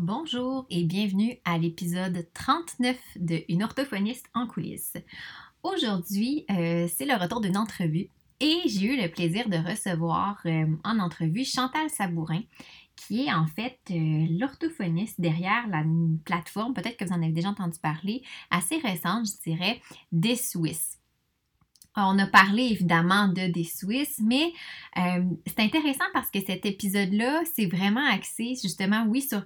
Bonjour et bienvenue à l'épisode 39 de Une orthophoniste en coulisses. Aujourd'hui, euh, c'est le retour d'une entrevue et j'ai eu le plaisir de recevoir euh, en entrevue Chantal Sabourin, qui est en fait euh, l'orthophoniste derrière la plateforme, peut-être que vous en avez déjà entendu parler, assez récente, je dirais, des Suisses. On a parlé évidemment de des Suisses, mais c'est intéressant parce que cet épisode-là, c'est vraiment axé justement, oui, sur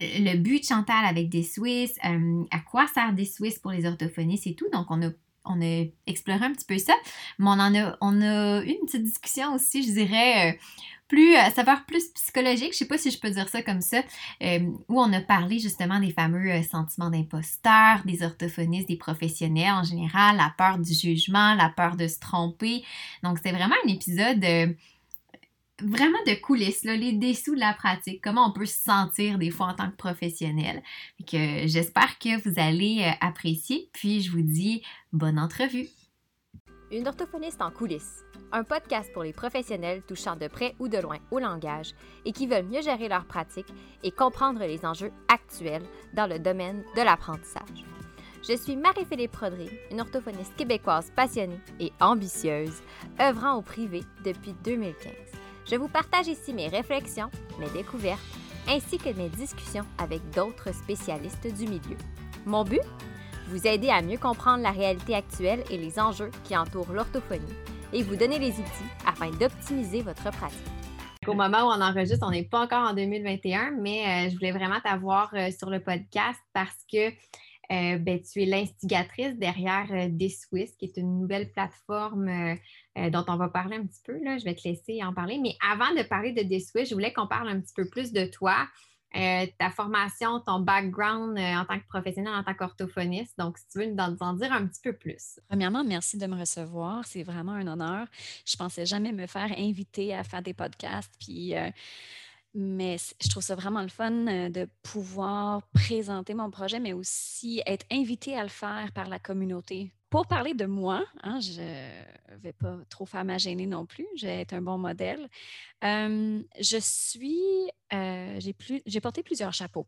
le but de Chantal avec des Suisses, euh, à quoi sert des Suisses pour les orthophonistes et tout? Donc, on a, on a exploré un petit peu ça. Mais on en a, on a eu une petite discussion aussi, je dirais, euh, plus, à savoir plus psychologique, je sais pas si je peux dire ça comme ça, euh, où on a parlé justement des fameux sentiments d'imposteur, des orthophonistes, des professionnels en général, la peur du jugement, la peur de se tromper. Donc, c'est vraiment un épisode vraiment de coulisses, les dessous de la pratique, comment on peut se sentir des fois en tant que professionnel. que j'espère que vous allez euh, apprécier, puis je vous dis bonne entrevue. Une orthophoniste en coulisses, un podcast pour les professionnels touchant de près ou de loin au langage et qui veulent mieux gérer leur pratique et comprendre les enjeux actuels dans le domaine de l'apprentissage. Je suis Marie-Philippe Rodry, une orthophoniste québécoise passionnée et ambitieuse, œuvrant au privé depuis 2015. Je vous partage ici mes réflexions, mes découvertes, ainsi que mes discussions avec d'autres spécialistes du milieu. Mon but? Vous aider à mieux comprendre la réalité actuelle et les enjeux qui entourent l'orthophonie et vous donner les outils afin d'optimiser votre pratique. Au moment où on enregistre, on n'est pas encore en 2021, mais euh, je voulais vraiment t'avoir euh, sur le podcast parce que euh, ben, tu es l'instigatrice derrière euh, Des Swiss, qui est une nouvelle plateforme euh, dont on va parler un petit peu. Là. Je vais te laisser en parler. Mais avant de parler de Des Swiss, je voulais qu'on parle un petit peu plus de toi, ta formation, ton background en tant que professionnel, en tant qu'orthophoniste. Donc, si tu veux nous en dire un petit peu plus. Premièrement, merci de me recevoir. C'est vraiment un honneur. Je pensais jamais me faire inviter à faire des podcasts. Puis, mais je trouve ça vraiment le fun de pouvoir présenter mon projet, mais aussi être invité à le faire par la communauté. Pour parler de moi, hein, je ne vais pas trop faire ma gêner non plus, je vais être un bon modèle. je suis, j'ai porté plusieurs chapeaux.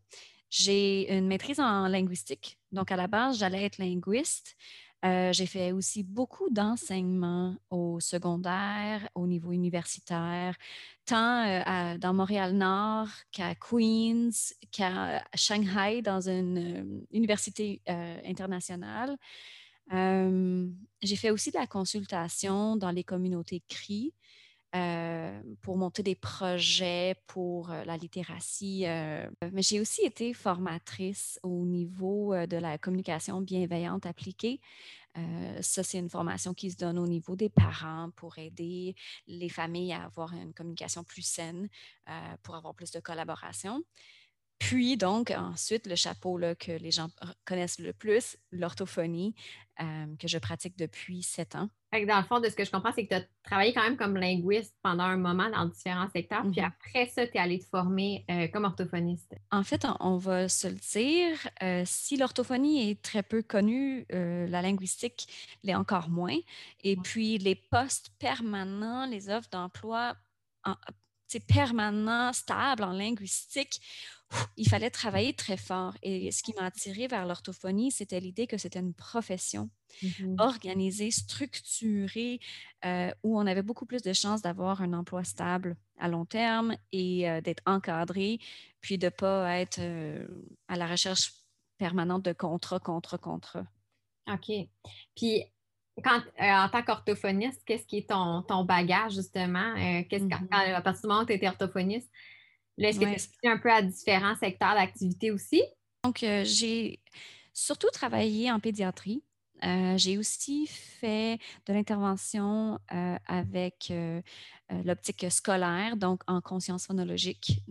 J'ai une maîtrise en linguistique, donc à la base, j'allais être linguiste. Euh, j'ai fait aussi beaucoup d'enseignement au secondaire, au niveau universitaire, tant euh, dans Montréal-Nord qu'à Queens, qu'à Shanghai, dans une euh, université internationale. j'ai fait aussi de la consultation dans les communautés CRI. pour monter des projets pour la littératie. mais j'ai aussi été formatrice au niveau de la communication bienveillante appliquée. Ça, c'est une formation qui se donne au niveau des parents pour aider les familles à avoir une communication plus saine, pour avoir plus de collaboration. Puis, donc, ensuite, le chapeau là, que les gens connaissent le plus, l'orthophonie, que je pratique depuis sept ans dans le fond, de ce que je comprends, c'est que tu as travaillé quand même comme linguiste pendant un moment dans différents secteurs, puis mhm. après ça, tu es allé te former euh, comme orthophoniste. En fait, on, va se le dire, euh, si l'orthophonie est très peu connue, euh, la linguistique l'est encore moins. Et puis, les postes permanents, les offres d'emploi permanents, stables en linguistique, il fallait travailler très fort. Et ce qui m'a attiré vers l'orthophonie, c'était l'idée que c'était une profession mmh organisée, structurée, euh, où on avait beaucoup plus de chances d'avoir un emploi stable à long terme et euh, d'être encadré, puis de ne pas être euh, à la recherche permanente de contrat, contrat, contrat. OK. Puis, quand, en tant qu'orthophoniste, qu'est-ce qui est ton, ton bagage, justement? qu'est-ce mmh à partir du moment où tu étais orthophoniste, est-ce que tu es un peu à différents secteurs d'activité aussi? Donc, euh, j'ai surtout travaillé en pédiatrie. Euh, j'ai aussi fait de l'intervention euh, avec l'optique scolaire, donc en conscience phonologique,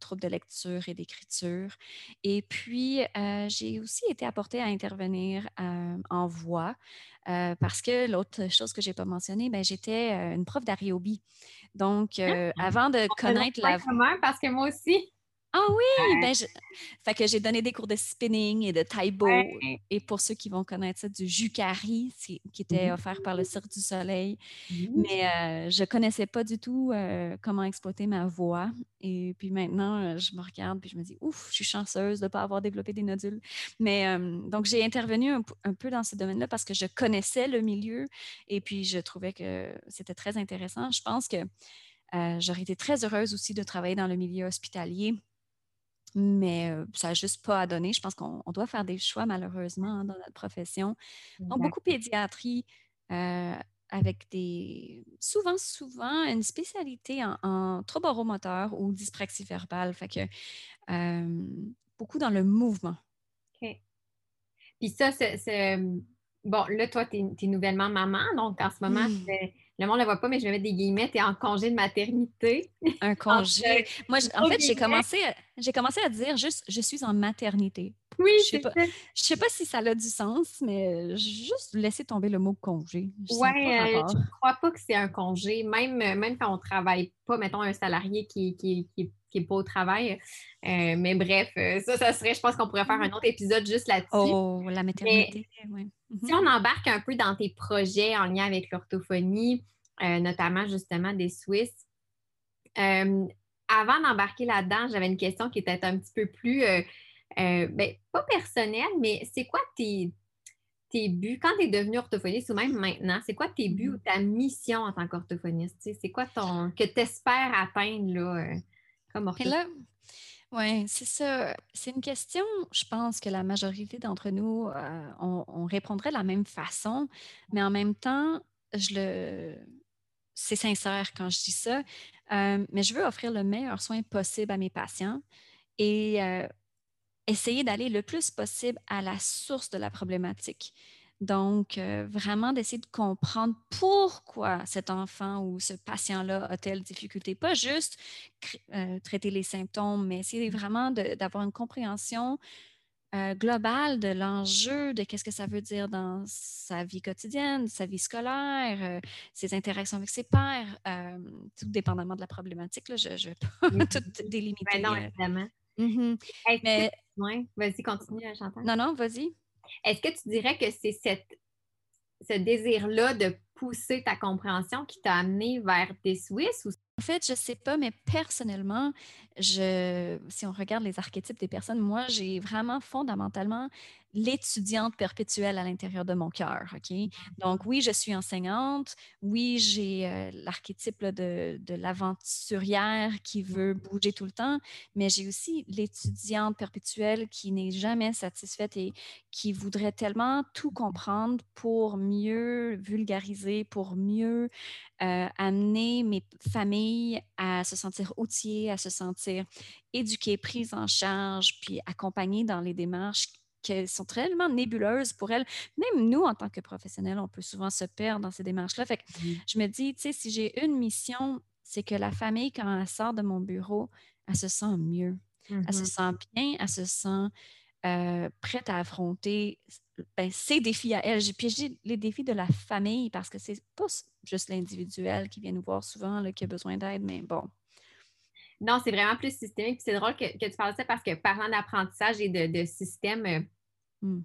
troubles de lecture et d'écriture. Et puis, j'ai aussi été apportée à intervenir en voix parce que l'autre chose que je n'ai pas mentionnée, ben, j'étais une prof d'ariobie. Donc, ah! avant de connaître la parce que moi aussi. Ah oui! Ben, fait que j'ai donné des cours de spinning et de taibo. Et pour ceux qui vont connaître ça, du jukari, qui était mmh offert par le Cirque du Soleil. Mais euh, je connaissais pas du tout euh, comment exploiter ma voix. Et puis maintenant, euh, je me regarde et je me dis, ouf, je suis chanceuse de ne pas avoir développé des nodules. Mais donc, j'ai intervenu un, un, peu dans ce domaine-là parce que je connaissais le milieu et puis je trouvais que c'était très intéressant. Je pense que j'aurais été très heureuse aussi de travailler dans le milieu hospitalier mais ça n'a juste pas à donner. Je pense qu'on doit faire des choix, malheureusement, hein, dans notre profession. Donc, beaucoup de pédiatrie avec des. Souvent, souvent, une spécialité en, en trouble oromoteur ou dyspraxie verbale. Fait que beaucoup dans le mouvement. OK. Puis ça, c'est. Bon, là, toi, tu es, nouvellement maman, donc en ce moment, mmh le monde ne le voit pas, mais je vais mettre des guillemets, tu es en congé de maternité. Un congé. Moi, en fait, j'ai commencé, à, commencé à dire juste je suis en maternité. Oui, je ne sais, sais, pas si ça a du sens, mais juste laisser tomber le mot congé. Oui, euh, je ne crois pas que c'est un congé, même, même quand on ne travaille pas, mettons un salarié qui, qui, qui, qui n'est pas au travail. Euh, mais bref, euh, ça, ça serait, je pense qu'on pourrait faire un autre épisode juste là-dessus. Oh, la maternité, oui. Si on embarque un peu dans tes projets en lien avec l'orthophonie, euh, notamment justement des Suisses, avant d'embarquer là-dedans, j'avais une question qui était un petit peu plus, ben, pas personnelle, mais c'est quoi tes, tes buts? Quand tu es devenu orthophoniste ou même maintenant? C'est quoi tes buts ou mm-hmm. ta mission en tant qu'orthophoniste? C'est quoi ton que tu espères atteindre là, comme orthophoniste? Oui, c'est ça. C'est une question, je pense que la majorité d'entre nous, euh, on, répondrait de la même façon, mais en même temps, je le... c'est sincère quand je dis ça, euh, mais je veux offrir le meilleur soin possible à mes patients et euh, essayer d'aller le plus possible à la source de la problématique. Donc, euh, vraiment d'essayer de comprendre pourquoi cet enfant ou ce patient-là a telle difficulté. Pas juste traiter les symptômes, mais essayer vraiment d'avoir une compréhension euh, globale de l'enjeu, de qu'est-ce que ça veut dire dans sa vie quotidienne, sa vie scolaire, ses interactions avec ses pairs, tout dépendamment de la problématique. Là, je ne vais pas tout délimiter. Ben non, évidemment. Mmh mais... Vas-y, continue, Chantal. Non, non, vas-y. Est-ce que tu dirais que c'est ce désir-là de pousser ta compréhension qui t'a amené vers des Suisses ou fait, je ne sais pas, mais personnellement, si on regarde les archétypes des personnes, moi, j'ai vraiment fondamentalement l'étudiante perpétuelle à l'intérieur de mon cœur. OK? Donc, oui, je suis enseignante. Oui, j'ai euh, l'archétype de, de l'aventurière qui veut bouger tout le temps, mais j'ai aussi l'étudiante perpétuelle qui n'est jamais satisfaite et qui voudrait tellement tout comprendre pour mieux vulgariser, pour mieux euh, amener mes familles à se sentir outillées, à se sentir éduquées, prises en charge, puis accompagnées dans les démarches qui sont tellement nébuleuses pour elles. Même nous, en tant que professionnels, on peut souvent se perdre dans ces démarches-là. Fait que je me dis, tu sais, si j'ai une mission, c'est que la famille, quand elle sort de mon bureau, elle se sent mieux. Elle se mmh sent bien, elle se sent euh, prête à affronter ben, ses défis à elle. J'ai piégé les défis de la famille parce que c'est pas juste l'individuel qui vient nous voir souvent là, qui a besoin d'aide, mais bon. Non, c'est vraiment plus systémique. C'est drôle que, tu parles de ça parce que parlant d'apprentissage et de, système, euh, mmh.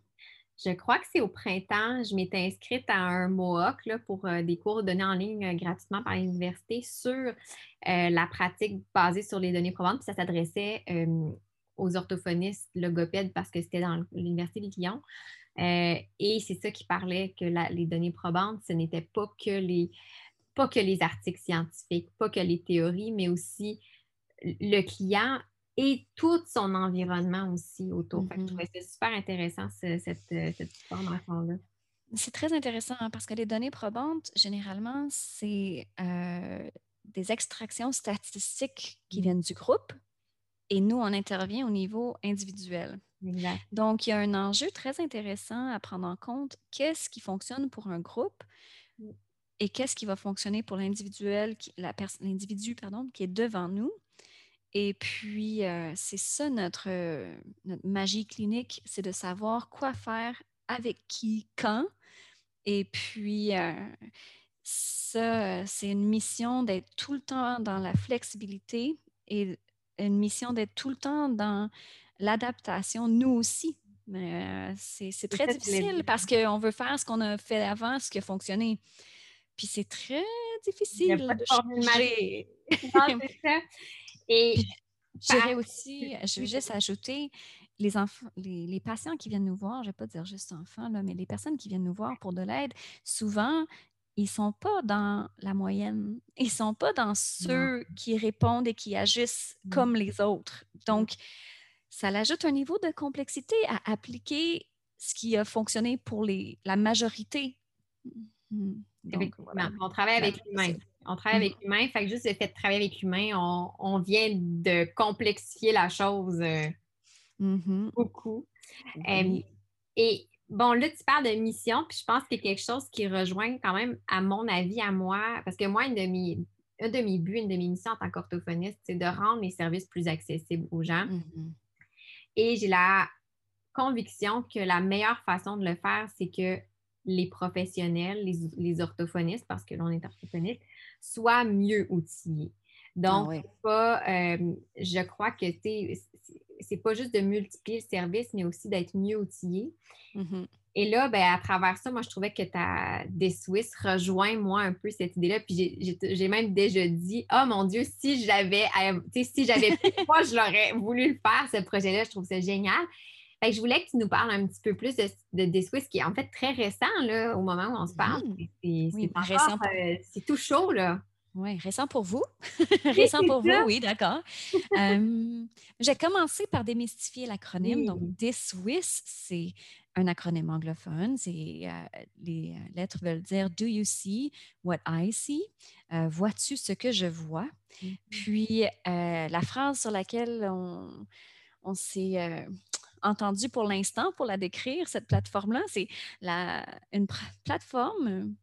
je crois que c'est au printemps, je m'étais inscrite à un MOOC là, pour euh, des cours donnés en ligne gratuitement par l'université sur la pratique basée sur les données probantes. Puis ça s'adressait aux orthophonistes logopèdes parce que c'était dans l'Université de Lyon. Euh, et c'est ça qui parlait que les données probantes, ce n'était pas que les pas que les articles scientifiques, pas que les théories, mais aussi le client et tout son environnement aussi autour. je mm-hmm. trouvais ça super intéressant, cette, cette formation-là. C'est très intéressant hein, parce que les données probantes, généralement, c'est euh, des extractions statistiques qui mm. viennent du groupe, et nous, on intervient au niveau individuel. Donc, il y a un enjeu très intéressant à prendre en compte. Qu'est-ce qui fonctionne pour un groupe et qu'est-ce qui va fonctionner pour l'individuel, l'individu pardon, qui est devant nous? Et puis, euh, c'est ça notre, notre, magie clinique, c'est de savoir quoi faire, avec qui, quand. Et puis, euh, ça, c'est une mission d'être tout le temps dans la flexibilité et une mission d'être tout le temps dans l'adaptation, nous aussi. Mais c'est très difficile parce qu'on veut faire ce qu'on a fait avant, ce qui a fonctionné. Puis c'est très difficile de, changer. Et je aussi, je vais juste ajouter, les enfants, les, patients qui viennent nous voir, je ne vais pas dire juste enfants, là, mais les personnes qui viennent nous voir pour de l'aide, souvent, ils ne sont pas dans la moyenne. Ils ne sont pas dans ceux qui répondent et qui agissent comme les autres. Donc, ça ajoute un niveau de complexité à appliquer ce qui a fonctionné pour les, la majorité. Mmh. On travaille avec l'humain. On travaille avec l'humain. Fait que juste le fait de travailler avec l'humain, on, vient de complexifier la chose euh, mmh beaucoup. et bon, là, tu parles de mission, puis je pense qu'il y a quelque chose qui rejoint quand même, à mon avis, à moi, parce que moi, une de mes, un de mes buts, une de mes missions en tant qu'orthophoniste, c'est de rendre les services plus accessibles aux gens. Mmh et j'ai la conviction que la meilleure façon de le faire, c'est que les professionnels, les, orthophonistes, parce que l'on est orthophoniste, soient mieux outillés. Donc, ah pas, euh, je crois que c'est pas juste de multiplier le service, mais aussi d'être mieux outillé. Mmh et là, ben, à travers ça, moi, je trouvais que ta des Suisses rejoint, moi, un peu cette idée-là. Puis j'ai même déjà dit, oh mon Dieu, si j'avais, si j'avais moi, je l'aurais voulu le faire, ce projet-là. Je trouve ça génial. Fait que je voulais que tu nous parles un petit peu plus de, des Suisses, qui est en fait très récent, là, au moment où on se parle. Euh, c'est tout chaud, là. Oui, récent pour vous. récent pour vous, oui, d'accord. J'ai commencé par démystifier l'acronyme. Donc, This Swiss, c'est un acronyme anglophone. C'est, euh, les euh, lettres veulent dire Do you see what I see? Euh, vois-tu ce que je vois? Mm-hmm. Puis, la phrase sur laquelle on, on s'est entendu pour l'instant pour la décrire, cette plateforme-là, c'est une plateforme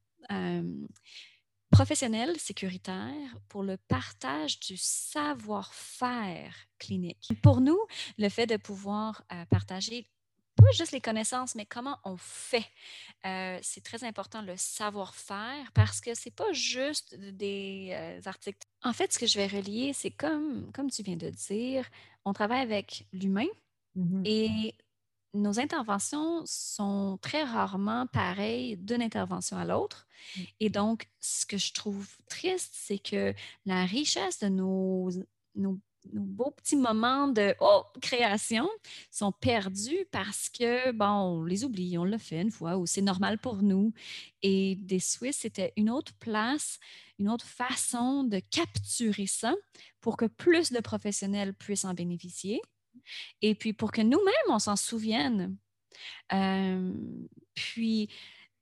professionnel sécuritaire pour le partage du savoir-faire clinique. Pour nous, le fait de pouvoir euh, partager pas juste les connaissances, mais comment on fait. Euh, c'est très important le savoir-faire parce que c'est pas juste des euh, articles. En fait, ce que je vais relier, c'est comme, comme tu viens de dire, on travaille avec l'humain mmh et nos interventions sont très rarement pareilles d'une intervention à l'autre. Mmh. Et donc, ce que je trouve triste, c'est que la richesse de nos, nos, beaux petits moments de oh, création sont perdus parce que, bon, on les oublie, on l'a fait une fois ou c'est normal pour nous. Et des Suisses, c'était une autre place, une autre façon de capturer ça pour que plus de professionnels puissent en bénéficier et puis pour que nous-mêmes, on s'en souvienne. puis,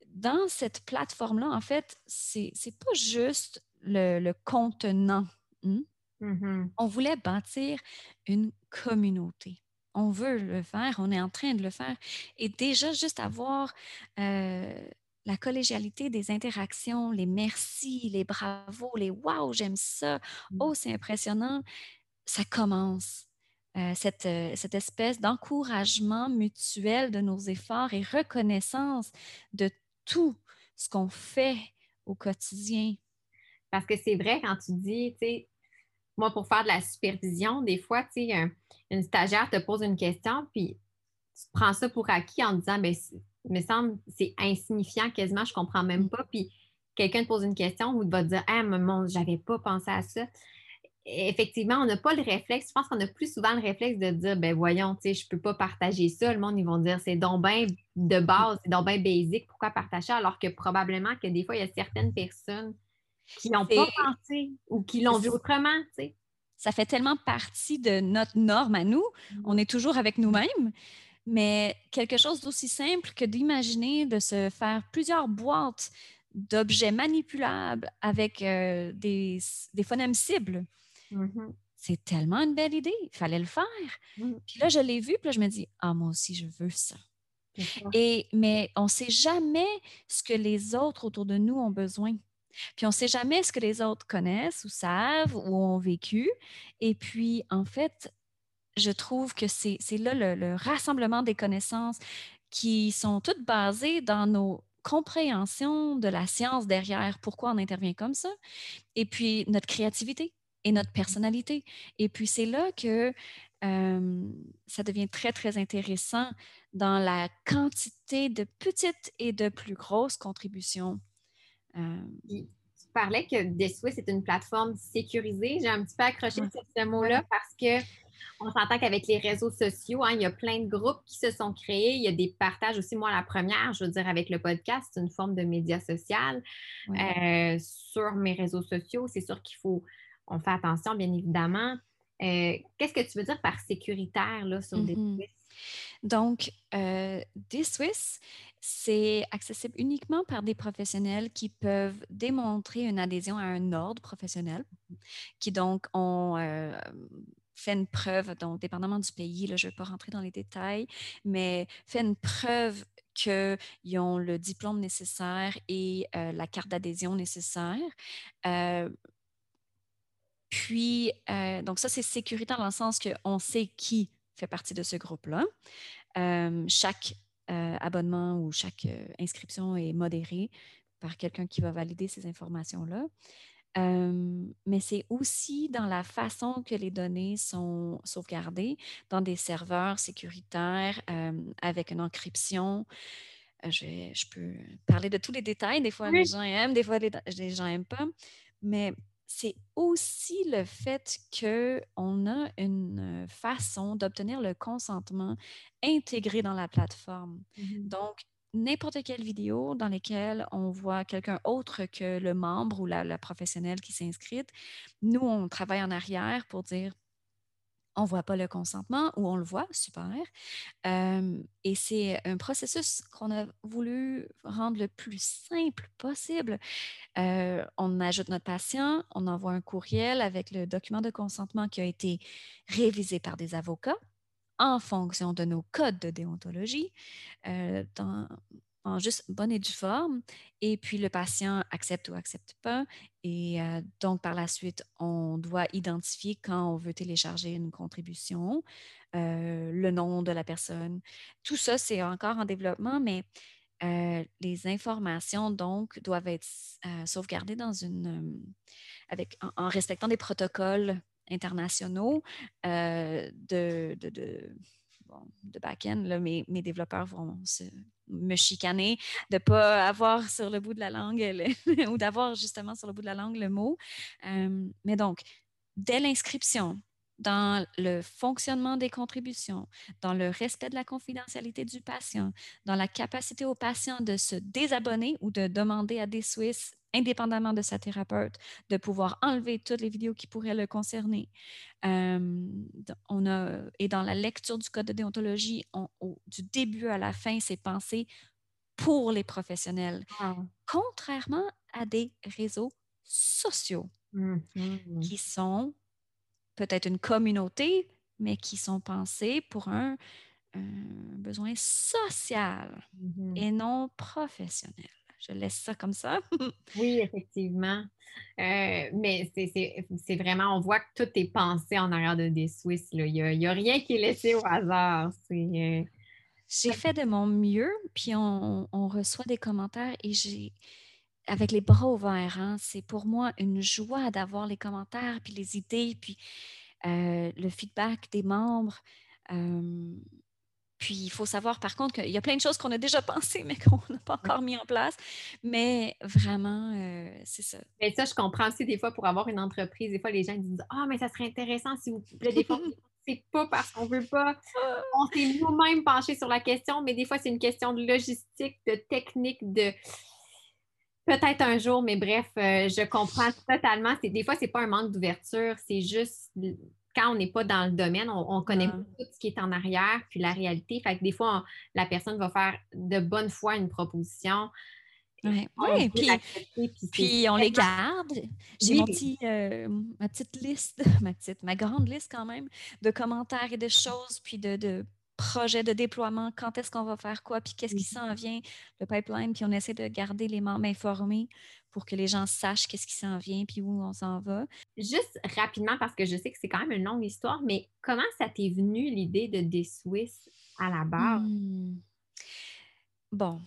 dans cette plateforme-là, en fait, c'est n'est pas juste le, contenant. Hein. Mmh on voulait bâtir une communauté. On veut le faire, on est en train de le faire. Et déjà, juste avoir la collégialité des interactions, les merci, les bravos, les wow, j'aime ça, mmh. oh, c'est impressionnant, ça commence. Euh, cette, euh, cette, espèce d'encouragement mutuel de nos efforts et reconnaissance de tout ce qu'on fait au quotidien. Parce que c'est vrai quand tu dis, tu sais, moi, pour faire de la supervision, des fois, tu sais, une stagiaire te pose une question, puis tu prends ça pour acquis en disant, bien, il me semble, c'est insignifiant quasiment, je comprends même mmh. pas. Puis quelqu'un te pose une question ou va te dire, ah, mon, j'avais pas pensé à ça effectivement, on n'a pas le réflexe. Je pense qu'on a plus souvent le réflexe de dire, ben voyons, tu sais, je ne peux pas partager ça. Le monde, ils vont dire, c'est donc bien de base, c'est donc bien basique, pourquoi partager? Alors que probablement que des fois, il y a certaines personnes qui n'ont pas pensé ou qui l'ont vu autrement, tu sais. Ça fait tellement partie de notre norme à nous. Mm-hmm. On est toujours avec nous-mêmes. Mais quelque chose d'aussi simple que d'imaginer de se faire plusieurs boîtes d'objets manipulables avec euh, des, des phonèmes cibles. Mmh c'est tellement une belle idée, il fallait le faire. Mmh. Puis là, je l'ai vu, puis là, je me dis, ah, moi aussi, je veux ça. Et, mais on ne sait jamais ce que les autres autour de nous ont besoin. Puis on ne sait jamais ce que les autres connaissent ou savent ou ont vécu. Et puis, en fait, je trouve que c'est là le, le, rassemblement des connaissances qui sont toutes basées dans nos compréhensions de la science derrière pourquoi on intervient comme ça, et puis notre créativité et notre personnalité. Et puis, c'est là que ça devient très, très intéressant dans la quantité de petites et de plus grosses contributions. tu parlais que Deswis est une plateforme sécurisée. J'ai un petit peu accroché sur ce mot-là parce que on s'entend qu'avec les réseaux sociaux, hein, il y a plein de groupes qui se sont créés. Il y a des partages aussi. Moi, la première, je veux dire, avec le podcast, c'est une forme de média social. Euh, sur mes réseaux sociaux, c'est sûr qu'il faut, on fait attention, bien évidemment. Euh, qu'est-ce que tu veux dire par sécuritaire là, sur des mm-hmm. Donc, euh, Swiss, c'est accessible uniquement par des professionnels qui peuvent démontrer une adhésion à un ordre professionnel, qui donc ont euh, fait une preuve, donc dépendamment du pays, là, je ne vais pas rentrer dans les détails, mais fait une preuve qu'ils ont le diplôme nécessaire et euh, la carte d'adhésion nécessaire. Euh, puis, euh, donc ça, c'est sécuritaire dans le sens qu'on sait qui fait partie de ce groupe-là. chaque abonnement ou chaque inscription est modérée par quelqu'un qui va valider ces informations-là mais c'est aussi dans la façon que les données sont sauvegardées dans des serveurs sécuritaires avec une encryption. Je, peux parler de tous les détails. Des fois, les gens aiment, des fois, les, gens n'aiment pas. Mais c'est aussi le fait qu'on a une façon d'obtenir le consentement intégré dans la plateforme. Mmh Donc, n'importe quelle vidéo dans laquelle on voit quelqu'un autre que le membre ou la, professionnelle qui s'est inscrite, nous, on travaille en arrière pour dire on ne voit pas le consentement ou on le voit, super. et c'est un processus qu'on a voulu rendre le plus simple possible. on ajoute notre patient, on envoie un courriel avec le document de consentement qui a été révisé par des avocats en fonction de nos codes de déontologie, en juste bonne et due forme. Et puis le patient accepte ou accepte pas. Et euh, donc par la suite, on doit identifier quand on veut télécharger une contribution, euh, le nom de la personne. Tout ça, c'est encore en développement, mais les informations donc doivent être sauvegardées dans une, avec, en, respectant des protocoles internationaux euh, de, de, back-end. Mes, développeurs vont me chicaner de ne pas avoir sur le bout de la langue ou d'avoir justement sur le bout de la langue le mot. Euh, mais donc, dès l'inscription, dans le fonctionnement des contributions, dans le respect de la confidentialité du patient, dans la capacité au patient de se désabonner ou de demander à des Suisses, indépendamment de sa thérapeute, de pouvoir enlever toutes les vidéos qui pourraient le concerner. on a, et dans la lecture du code de déontologie, du début à la fin, c'est pensé pour les professionnels, contrairement à des réseaux sociaux mmh, mmh, mmh. qui sont peut-être une communauté, mais qui sont pensées pour un, besoin social mmh et non professionnel. Je laisse ça comme ça. oui, effectivement. Euh, mais c'est vraiment, on voit que tout est pensé en arrière de des Suisses. Il n'y a, rien qui est laissé au hasard. Euh, j'ai fait de mon mieux, puis on, on reçoit des commentaires et j'ai avec les bras ouverts. Hein. C'est pour moi une joie d'avoir les commentaires, puis les idées, puis euh, le feedback des membres. Puis il faut savoir par contre qu'il y a plein de choses qu'on a déjà pensées, mais qu'on n'a pas encore mis en place. Mais vraiment, euh, c'est ça. Mais ça, je comprends aussi des fois pour avoir une entreprise. Des fois, les gens disent Ah, mais ça serait intéressant si vous plaît. Des fois, c'est pas parce qu'on veut pas. Ah! On s'est nous-mêmes penché sur la question, mais des fois, c'est une question de logistique, de technique, de Peut-être un jour, mais bref, euh, je comprends totalement. Des fois, ce n'est pas un manque d'ouverture, c'est juste quand on n'est pas dans le domaine, on, ne connaît pas tout ce qui est en arrière, puis la réalité. Fait que des fois, la personne va faire de bonne foi une proposition. Oui, puis, on les garde. J'ai euh, ma petite liste, ma petite, ma grande liste quand même de commentaires et de choses, puis de projet de déploiement, quand est-ce qu'on va faire quoi, puis qu'est-ce qui s'en vient, le pipeline, puis on essaie de garder les membres informés pour que les gens sachent qu'est-ce qui s'en vient, puis où on s'en va. Juste rapidement, parce que je sais que c'est quand même une longue histoire, mais comment ça t'est venu l'idée de des Swiss à la base? Hmm. Bon.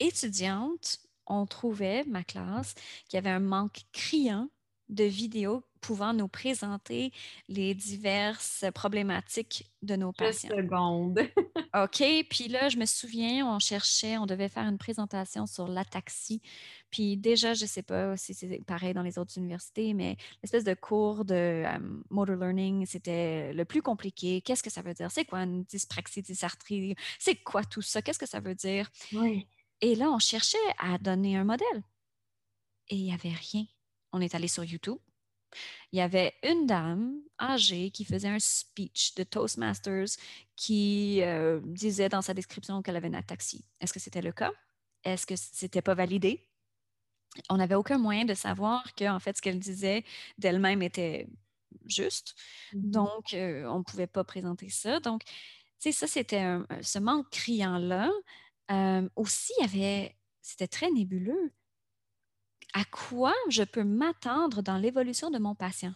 étudiante, on trouvait, ma classe, qu'il y avait un manque criant de vidéos pouvant nous présenter les diverses problématiques de nos patients. seconde. OK. Puis là, je me souviens, on cherchait, on devait faire une présentation sur l'ataxie. Puis déjà, je ne sais pas si c'est pareil dans les autres universités, mais l'espèce de cours de motor learning, c'était le plus compliqué. Qu'est-ce que ça veut dire? C'est quoi une dyspraxie, dysarthrie? C'est quoi tout ça? Qu'est-ce que ça veut dire? Oui. Et là, on cherchait à donner un modèle. Et il n'y avait rien. On est allé sur YouTube il y avait une dame âgée qui faisait un speech de Toastmasters qui euh, disait dans sa description qu'elle avait une ataxie. Est-ce que c'était le cas? Est-ce que c'était pas validé? On n'avait aucun moyen de savoir que, en fait, ce qu'elle disait d'elle-même était juste. Mm-hmm. Donc, euh, on ne pouvait pas présenter ça. Donc, tu sais, ça, c'était ce manque criant-là. Euh, aussi, il y avait, c'était très nébuleux à quoi je peux m'attendre dans l'évolution de mon patient?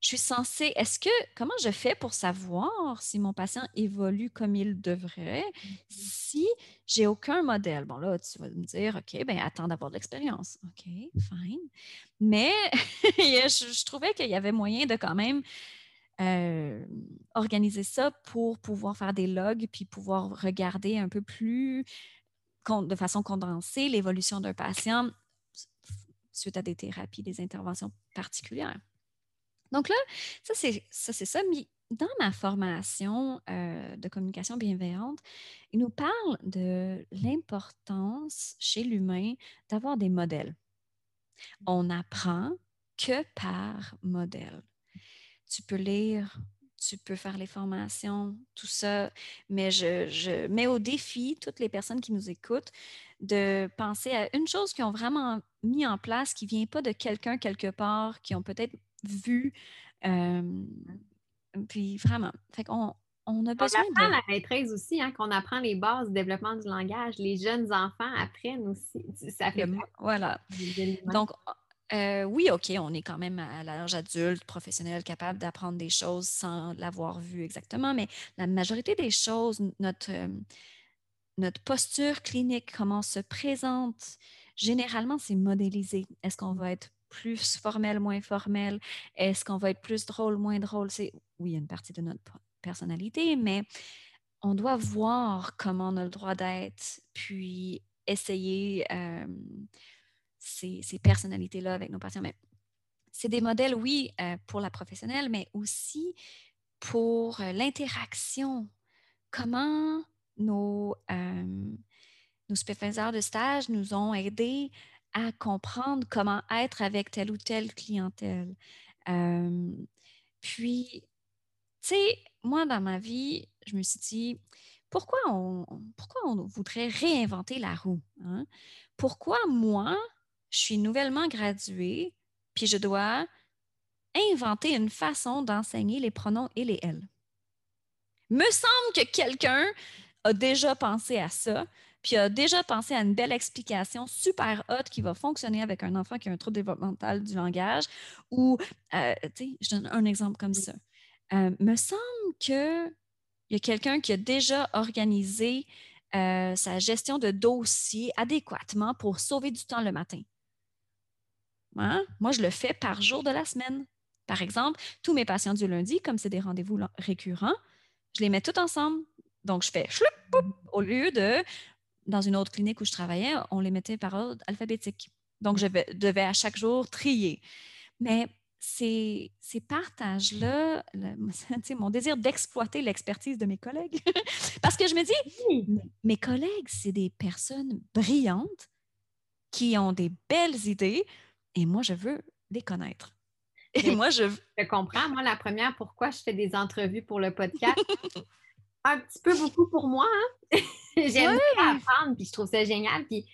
Je suis censée, est-ce que, comment je fais pour savoir si mon patient évolue comme il devrait mm-hmm. si j'ai aucun modèle? Bon, là, tu vas me dire, OK, ben attends d'avoir de l'expérience. OK, fine. Mais je, trouvais qu'il y avait moyen de quand même euh, organiser ça pour pouvoir faire des logs puis pouvoir regarder un peu plus de façon condensée l'évolution d'un patient suite à des thérapies, des interventions particulières. Donc là, ça, c'est ça. Mais dans ma formation euh, de communication bienveillante, il nous parle de l'importance chez l'humain d'avoir des modèles. On apprend que par modèle. Tu peux lire tu peux faire les formations, tout ça. Mais je, mets au défi toutes les personnes qui nous écoutent de penser à une chose qu'ils ont vraiment mis en place qui ne vient pas de quelqu'un quelque part, qui ont peut-être vu. Euh, puis vraiment, fait on, on a besoin on apprend la maîtrise aussi, hein, qu'on apprend les bases du développement du langage. Les jeunes enfants apprennent aussi. Ça fait Voilà. Donc, euh, oui, OK, on est quand même à l'âge adulte, professionnel, capable d'apprendre des choses sans l'avoir vu exactement, mais la majorité des choses, notre, euh, notre posture clinique, comment on se présente, généralement, c'est modélisé. Est-ce qu'on va être plus formel, moins formel? Est-ce qu'on va être plus drôle, moins drôle? C'est, oui, une partie de notre personnalité, mais on doit voir comment on a le droit d'être, puis essayer euh, ces, personnalités-là avec nos patients. Mais c'est des modèles, oui, euh, pour la professionnelle, mais aussi pour euh, l'interaction. Comment nos, euh, de stage nous ont aidés à comprendre comment être avec telle ou telle clientèle. puis, tu sais, moi, dans ma vie, je me suis dit, pourquoi on, pourquoi on voudrait réinventer la roue? Hein? Pourquoi moi, je suis nouvellement graduée, puis je dois inventer une façon d'enseigner les pronoms et les elles. Me semble que quelqu'un a déjà pensé à ça, puis a déjà pensé à une belle explication super haute qui va fonctionner avec un enfant qui a un trouble développemental du langage, ou, euh, tu sais, je donne un exemple comme ça. Euh, me semble qu'il y a quelqu'un qui a déjà organisé euh, sa gestion de dossier adéquatement pour sauver du temps le matin. Hein? Moi, je le fais par jour de la semaine. Par exemple, tous mes patients du lundi, comme c'est des rendez-vous récurrents, je les mets tous ensemble. Donc, je fais au lieu de, dans une autre clinique où je travaillais, on les mettait par ordre alphabétique. Donc, je devais à chaque jour trier. Mais ces, ces partages-là, mon désir d'exploiter l'expertise de mes collègues, parce que je me dis, mes collègues, c'est des personnes brillantes qui ont des belles idées, et moi, je veux les connaître. Et moi, je... Je comprends. Moi, la première, pourquoi je fais des entrevues pour le podcast? un petit peu beaucoup pour moi. Hein? J'aime bien apprendre, puis je trouve ça génial. Puis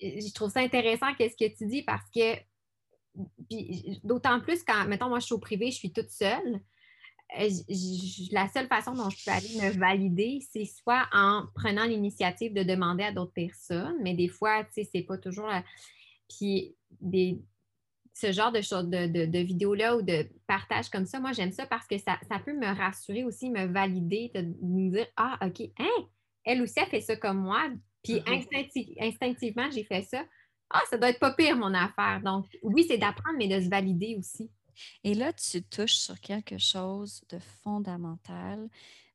je trouve ça intéressant qu'est-ce que tu dis parce que d'autant plus quand, mettons, moi, je suis au privé, je suis toute seule. Euh, la seule façon dont je peux aller me valider, c'est soit en prenant l'initiative de demander à d'autres personnes, mais des fois, tu sais, c'est pas toujours. Puis des, ce genre de, choses, de, de, vidéos-là ou de partage comme ça, moi, j'aime ça parce que ça, peut me rassurer aussi, me valider, de me dire Ah, OK, hein, elle aussi a fait ça comme moi. Puis mm-hmm. instinctivement, j'ai fait ça. Ah, ça doit être pas pire, mon affaire. Donc, oui, c'est d'apprendre, mais de se valider aussi. Et là, tu touches sur quelque chose de fondamental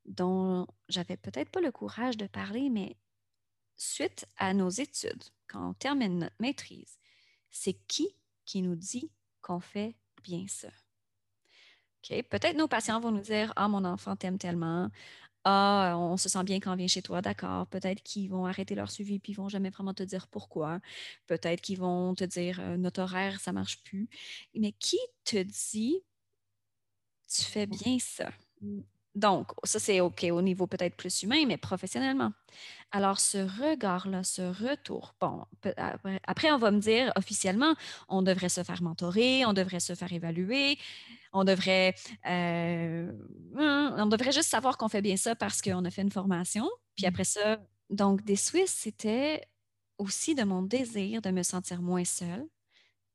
dont j'avais peut-être pas le courage de parler, mais suite à nos études, quand on termine notre maîtrise, c'est qui qui nous dit qu'on fait bien ça? OK? Peut-être nos patients vont nous dire Ah, mon enfant t'aime tellement. Ah, on se sent bien quand on vient chez toi, d'accord. Peut-être qu'ils vont arrêter leur suivi puis ils vont jamais vraiment te dire pourquoi. Peut-être qu'ils vont te dire euh, notre horaire, ça marche plus. Mais qui te dit tu fais bien ça? Mm. Donc, ça, c'est OK au niveau peut-être plus humain, mais professionnellement. Alors, ce regard-là, ce retour, bon, après, on va me dire officiellement, on devrait se faire mentorer, on devrait se faire évaluer, on devrait, euh, hein, on devrait juste savoir qu'on fait bien ça parce qu'on a fait une formation. Puis après ça, donc, des Suisses, c'était aussi de mon désir de me sentir moins seule,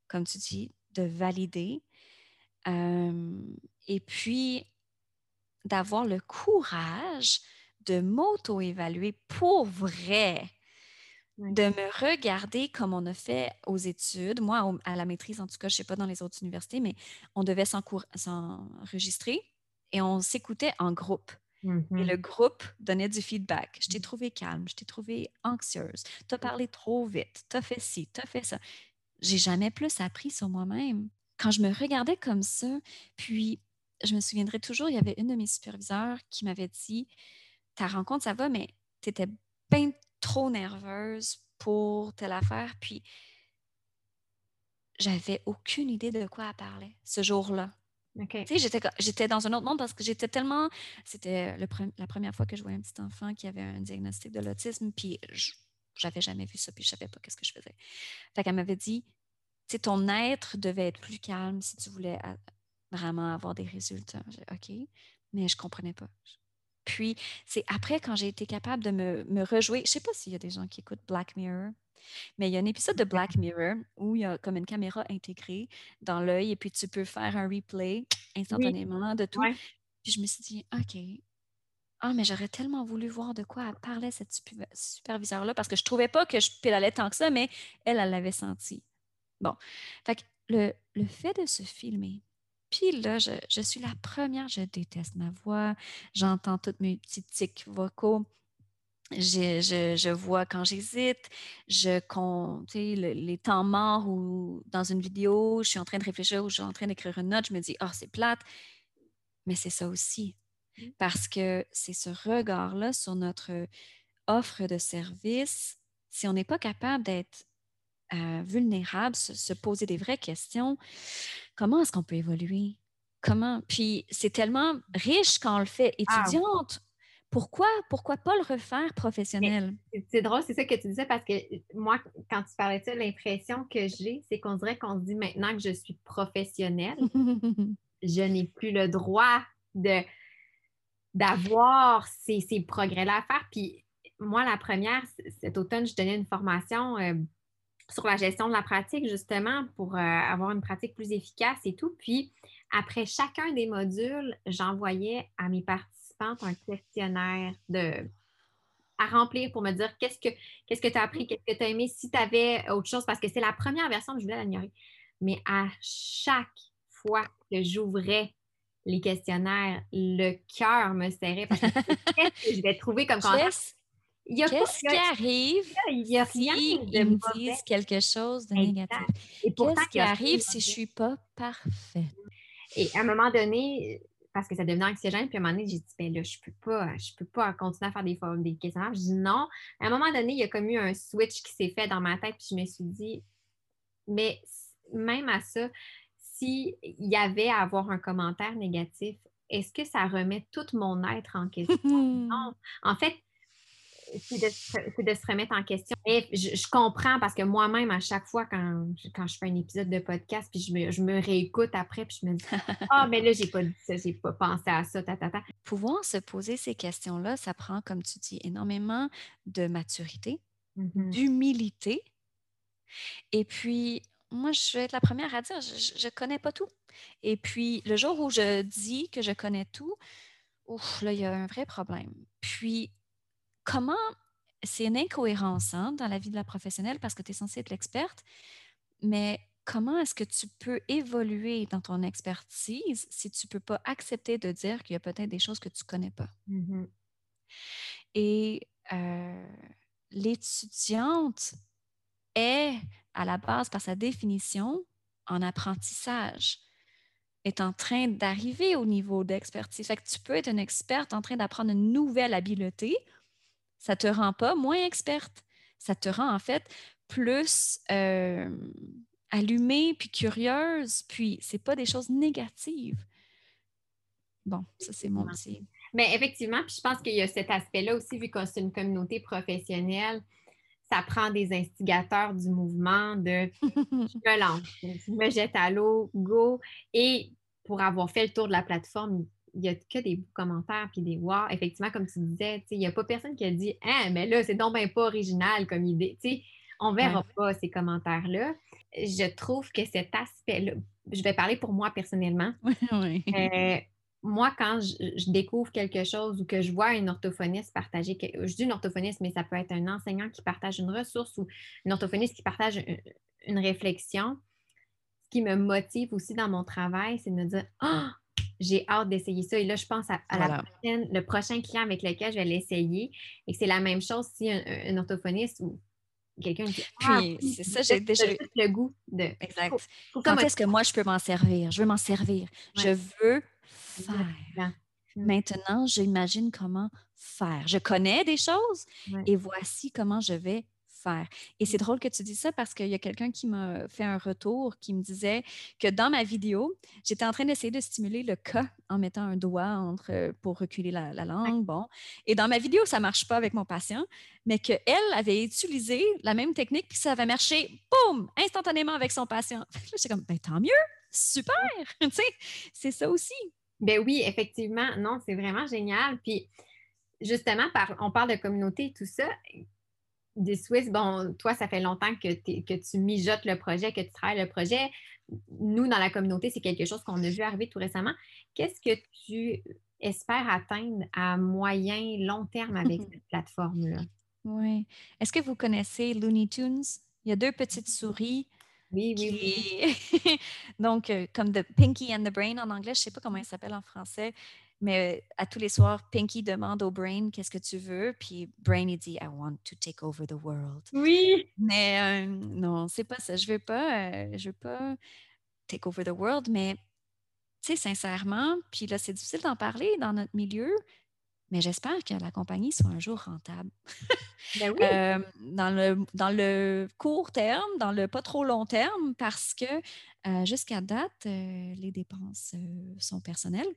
comme tu dis, de valider. Euh, et puis, d'avoir le courage de m'auto-évaluer pour vrai, de me regarder comme on a fait aux études. Moi, à la maîtrise, en tout cas, je ne sais pas dans les autres universités, mais on devait s'enregistrer et on s'écoutait en groupe. Et Mm-hmm. le groupe donnait du feedback. Je t'ai trouvé calme, je t'ai trouvé anxieuse, tu as parlé trop vite, tu as fait ci, tu as fait ça. J'ai jamais plus appris sur moi-même. Quand je me regardais comme ça, puis je me souviendrai toujours, il y avait une de mes superviseurs qui m'avait dit Ta rencontre, ça va, mais tu étais bien trop nerveuse pour telle affaire. Puis j'avais aucune idée de quoi elle parlait ce jour-là. OK. Tu sais, j'étais, dans un autre monde parce que j'étais tellement. C'était pre- la première fois que je voyais un petit enfant qui avait un diagnostic de l'autisme, puis je- j'avais jamais vu ça, puis je savais pas qu'est-ce que je faisais. Fait qu'elle m'avait dit, tu sais, ton être devait être plus calme si tu voulais vraiment avoir des résultats. J'ai dit, OK, mais je comprenais pas. Puis, c'est après, quand j'ai été capable de me, me rejouer, je sais pas s'il y a des gens qui écoutent Black Mirror, mais il y a un épisode de Black Mirror où il y a comme une caméra intégrée dans l'œil et puis tu peux faire un replay instantanément de tout. Ouais. Puis je me suis dit, OK. Ah, mais j'aurais tellement voulu voir de quoi elle parlait, cette super- superviseure-là, parce que je trouvais pas que je pédalais tant que ça, mais elle, elle l'avait senti. Bon. Fait que le, le fait de se filmer, puis là, je, je suis la première, je déteste ma voix, j'entends tous mes petits tics vocaux. Je, je- je vois quand j'hésite, je compte le- les temps morts ou dans une vidéo, je suis en train de réfléchir ou je suis en train d'écrire une note, je me dis, oh, c'est plate. Mais c'est ça aussi. Parce que c'est ce regard-là sur notre offre de service. Si on n'est pas capable d'être euh, vulnérable, se, se poser des vraies questions, comment est-ce qu'on peut évoluer? Comment? Puis c'est tellement riche quand on le fait Ah, étudiante. Pourquoi, pourquoi pas le refaire professionnel? C'est- drôle, c'est ça que tu disais, parce que moi, quand tu parlais de ça, l'impression que j'ai, c'est qu'on dirait qu'on se dit maintenant que je suis professionnelle, je n'ai plus le droit de d'avoir ces, ces progrès-là à faire. Puis moi, la première, cet automne, je donnais une formation euh, sur la gestion de la pratique, justement, pour euh, avoir une pratique plus efficace et tout. Puis après chacun des modules, j'envoyais à mes participantes un questionnaire de à remplir pour me dire qu'est-ce que qu'est-ce que tu as appris, qu'est-ce que tu as aimé, si tu avais autre chose, parce que c'est la première version que je voulais l'ignorer. Mais à chaque fois que j'ouvrais les questionnaires, le cœur me serrait parce que qu'est-ce que je vais trouver comme commentaire? Qu'est-ce Il y a pas- qu'est-ce qui arrive il y a si rien de ils me disent quelque chose de négatif? Et Qu'est-ce qui arrive si je mauvais. suis pas parfaite? Et à un moment donné, parce que ça devenait anxiogène, puis à un moment donné, j'ai dit, ben là, je peux pas, je peux pas continuer à faire des, fois- des questionnaires. Je dis non. À un moment donné, il y a comme eu un switch qui s'est fait dans ma tête, puis je me suis dit, mais même à ça, s'il y avait à avoir un commentaire négatif, est-ce que ça remet tout mon être en question? Non. En fait, c'est de, se- c'est de se remettre en question. Et je, je comprends parce que moi-même, à chaque fois, quand, je- quand je fais un épisode de podcast, puis je me, je me réécoute après, puis je me dis Ah, mais là, j'ai pas dit ça, j'ai pas pensé à ça, ta, ta, ta. Pouvoir se poser ces questions-là, ça prend, comme tu dis, énormément de maturité, d'humilité. Et puis, moi, je vais être la première à dire, je ne connais pas tout. Et puis, le jour où je dis que je connais tout, ouf, là, il y a un vrai problème. Puis, comment c'est une incohérence hein, dans la vie de la professionnelle parce que tu es censée être l'experte, mais comment est-ce que tu peux évoluer dans ton expertise si tu ne peux pas accepter de dire qu'il y a peut-être des choses que tu ne connais pas? Mm-hmm. Et euh, l'étudiante est, à la base, par sa définition, en apprentissage, est en train d'arriver au niveau d'expertise. Fait que tu peux être une experte en train d'apprendre une nouvelle habileté. Ça ne te rend pas moins experte. Ça te rend en fait plus euh, allumée, puis curieuse, puis c'est pas des choses négatives. Bon, ça c'est mon petit. Mais effectivement, puis je pense qu'il y a cet aspect-là aussi, vu que c'est une communauté professionnelle, ça prend des instigateurs du mouvement de je me lance, je me jette à l'eau, go. Et pour avoir fait le tour de la plateforme, il n'y a que des commentaires puis des wow. Effectivement, comme tu disais, il n'y a pas personne qui a dit Ah, mais là, c'est donc bien pas original comme idée. on ne verra pas ces commentaires-là. Je trouve que cet aspect-là, je vais parler pour moi personnellement. Euh, moi, quand je, découvre quelque chose ou que je vois une orthophoniste partager, je dis une orthophoniste, mais ça peut être un enseignant qui partage une ressource ou une orthophoniste qui partage une, réflexion, ce qui me motive aussi dans mon travail, c'est de me dire Ah, j'ai hâte d'essayer ça. Et là, je pense à, la prochaine, le prochain client avec lequel je vais l'essayer. Et c'est la même chose si un, orthophoniste ou quelqu'un dit ah, Puis, c'est ça, j'ai déjà le goût de. Exact. Quand est-ce que moi, je peux m'en servir? Je veux m'en servir. Je veux faire. Maintenant, j'imagine comment faire. Je connais des choses et voici comment je vais faire. Et c'est drôle que tu dis ça parce qu'il y a quelqu'un qui m'a fait un retour qui me disait que dans ma vidéo, j'étais en train d'essayer de stimuler le K en mettant un doigt entre pour reculer la, langue. Bon. Et dans ma vidéo, ça ne marche pas avec mon patient, mais qu'elle avait utilisé la même technique puis ça avait marché, boum, instantanément avec son patient. J'étais comme, ben, tant mieux, super, tu sais, c'est ça aussi. Ben oui, effectivement, non, c'est vraiment génial. Puis justement, on parle de communauté et tout ça. Des Swiss, bon, toi, ça fait longtemps que, que tu mijotes le projet, que tu travailles le projet. Nous, dans la communauté, c'est quelque chose qu'on a vu arriver tout récemment. Qu'est-ce que tu espères atteindre à moyen, long terme avec cette plateforme-là? Oui. Est-ce que vous connaissez Looney Tunes? Il y a deux petites souris oui, oui, oui. Donc, euh, comme The Pinky and the Brain en anglais, je ne sais pas comment il s'appelle en français, mais euh, à tous les soirs, Pinky demande au Brain qu'est-ce que tu veux, puis Brain il dit I want to take over the world. Oui. Mais euh, non, c'est pas ça. Je veux pas, je veux pas take over the world, mais tu sais, sincèrement, puis là, c'est difficile d'en parler dans notre milieu, mais j'espère que la compagnie soit un jour rentable. Ben euh, dans, le, dans le court terme, dans le pas trop long terme, parce que euh, jusqu'à date, euh, les dépenses sont personnelles.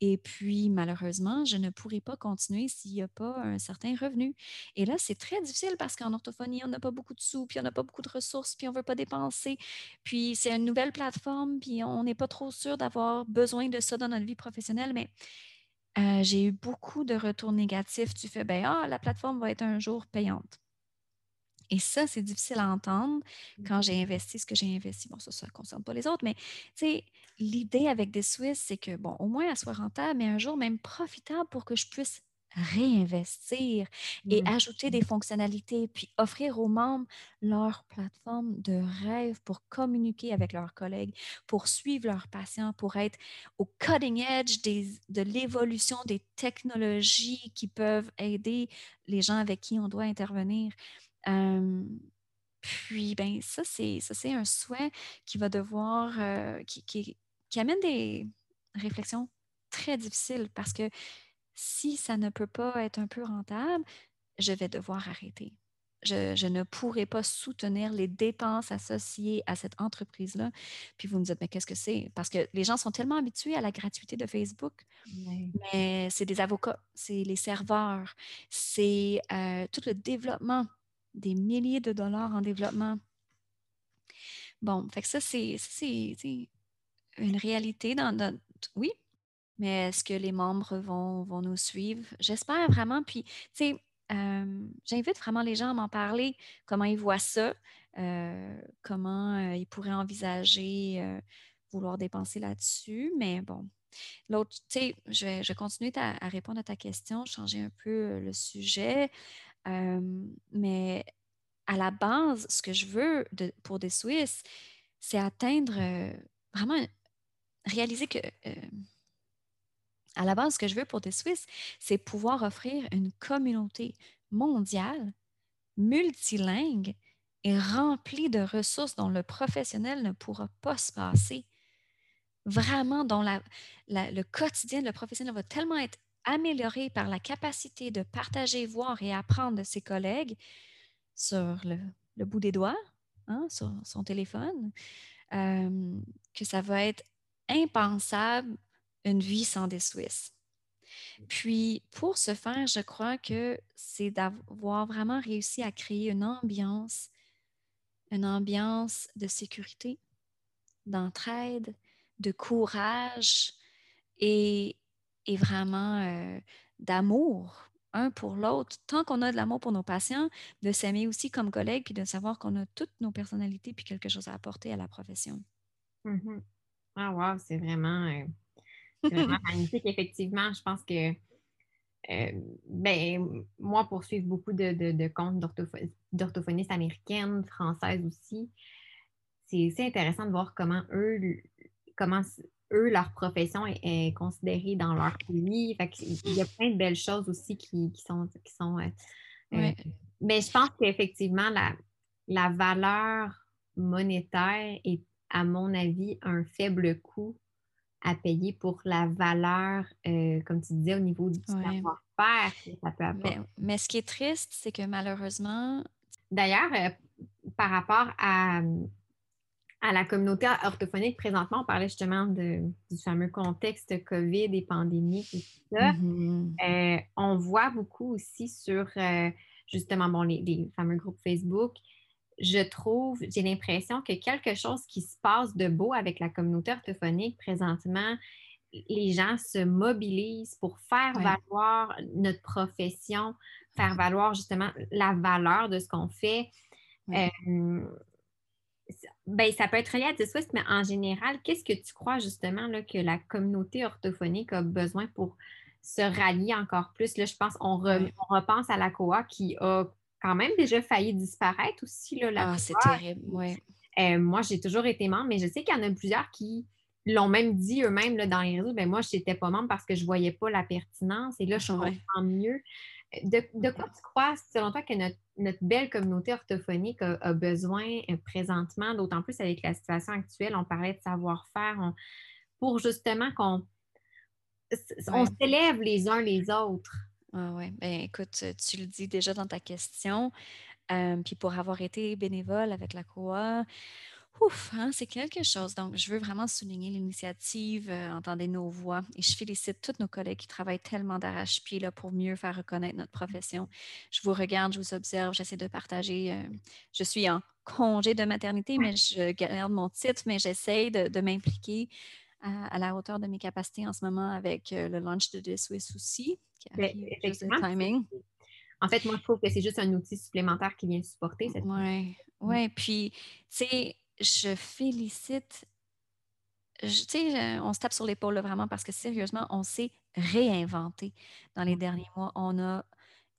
Et puis, malheureusement, je ne pourrai pas continuer s'il n'y a pas un certain revenu. Et là, c'est très difficile parce qu'en orthophonie, on n'a pas beaucoup de sous, puis on n'a pas beaucoup de ressources, puis on ne veut pas dépenser. Puis, c'est une nouvelle plateforme, puis on n'est pas trop sûr d'avoir besoin de ça dans notre vie professionnelle. Mais euh, j'ai eu beaucoup de retours négatifs Tu fais ben ah, la plateforme va être un jour payante. Et ça, c'est difficile à entendre quand j'ai investi ce que j'ai investi. Bon, ça, ça ne concerne pas les autres, mais l'idée avec des Suisses, c'est que, bon, au moins, elle soit rentable, mais un jour même profitable pour que je puisse réinvestir et mmh. ajouter des fonctionnalités, puis offrir aux membres leur plateforme de rêve pour communiquer avec leurs collègues, pour suivre leurs patients, pour être au cutting edge de l'évolution des technologies qui peuvent aider les gens avec qui on doit intervenir. Puis, ben, ça, c'est, ça, c'est un souhait qui va devoir, qui, qui, qui amène des réflexions très difficiles parce que si ça ne peut pas être un peu rentable, je vais devoir arrêter. Je, ne pourrai pas soutenir les dépenses associées à cette entreprise-là. Puis vous me dites, mais qu'est-ce que c'est? Parce que les gens sont tellement habitués à la gratuité de Facebook, mais c'est des avocats, c'est les serveurs, c'est euh, tout le développement, des milliers de dollars en développement. Bon, fait que ça, c'est une réalité dans, dans oui, mais est-ce que les membres vont, vont nous suivre? J'espère vraiment. Puis, tu sais, j'invite vraiment les gens à m'en parler, comment ils voient ça, comment ils pourraient envisager vouloir dépenser là-dessus. Mais bon, l'autre, tu sais, je vais, continuer à répondre à ta question, changer un peu le sujet. Mais à la base, ce que je veux pour des Suisses, c'est atteindre vraiment, réaliser que à la base, ce que je veux pour des Suisses, c'est pouvoir offrir une communauté mondiale, multilingue et remplie de ressources dont le professionnel ne pourra pas se passer. Vraiment, dont le quotidien, le professionnel va tellement être amélioré par la capacité de partager, voir et apprendre de ses collègues sur le, bout des doigts, hein, sur son téléphone, euh, que ça va être impensable une vie sans des Suisses. Puis, pour ce faire, je crois que c'est d'avoir vraiment réussi à créer une ambiance, une ambiance de sécurité, d'entraide, de courage et, vraiment euh, d'amour un pour l'autre. Tant qu'on a de l'amour pour nos patients, de s'aimer aussi comme collègues, puis de savoir qu'on a toutes nos personnalités, puis quelque chose à apporter à la profession. Mm-hmm. Ah, wow, c'est vraiment, euh, magnifique. Effectivement, je pense que, euh, ben, moi, pour suivre beaucoup de, de, comptes d'orthophonistes américaines, françaises aussi, c'est intéressant de voir comment eux, comment eux, leur profession est, considérée dans leur pays. il y a plein de belles choses aussi qui, sont. Qui sont euh, euh, mais je pense qu'effectivement, la, la valeur monétaire est à mon avis, un faible coût à payer pour la valeur, euh, comme tu disais, au niveau du savoir-faire ça peut Mais, mais, ce qui est triste, c'est que malheureusement. D'ailleurs, euh, par rapport à, à la communauté orthophonique, présentement, on parlait justement de, du fameux contexte COVID et pandémique et tout ça. Mm-hmm. Euh, on voit beaucoup aussi sur justement bon, les, les, fameux groupes Facebook je trouve, j'ai l'impression que quelque chose qui se passe de beau avec la communauté orthophonique présentement, les gens se mobilisent pour faire valoir notre profession, faire valoir justement la valeur de ce qu'on fait. Euh, ben, ça peut être relié à Swiss, mais en général, qu'est-ce que tu crois justement là, que la communauté orthophonique a besoin pour se rallier encore plus? Là, je pense, on, on repense à la COA qui a quand même déjà failli disparaître aussi. Là, ah, c'est terrible, oui. Euh, moi, j'ai toujours été membre, mais je sais qu'il y en a plusieurs qui l'ont même dit eux-mêmes dans les réseaux. Ben, moi, je n'étais pas membre parce que je ne voyais pas la pertinence. Et là, je comprends mieux. De, quoi tu crois, selon toi, que notre, belle communauté orthophonique a, besoin euh, présentement, d'autant plus avec la situation actuelle? On parlait de savoir-faire pour justement qu'on on s'élève les uns les autres. Ah oui, ben écoute, tu le dis déjà dans ta question. puis pour avoir été bénévole avec la COA, ouf, hein, c'est quelque chose. Donc, je veux vraiment souligner l'initiative euh, Entendez nos voix et je félicite tous nos collègues qui travaillent tellement d'arrache-pied là, pour mieux faire reconnaître notre profession. Je vous regarde, je vous observe, j'essaie de partager. Euh, je suis en congé de maternité, mais je garde mon titre, mais j'essaie de m'impliquer à, la hauteur de mes capacités en ce moment avec euh, le launch de The Swiss aussi, qui a timing. En fait, moi, je trouve que c'est juste un outil supplémentaire qui vient supporter cette. Oui, oui. Puis, tu sais, je félicite. Tu sais, on se tape sur l'épaule vraiment parce que sérieusement, on s'est réinventé dans les derniers mois. On a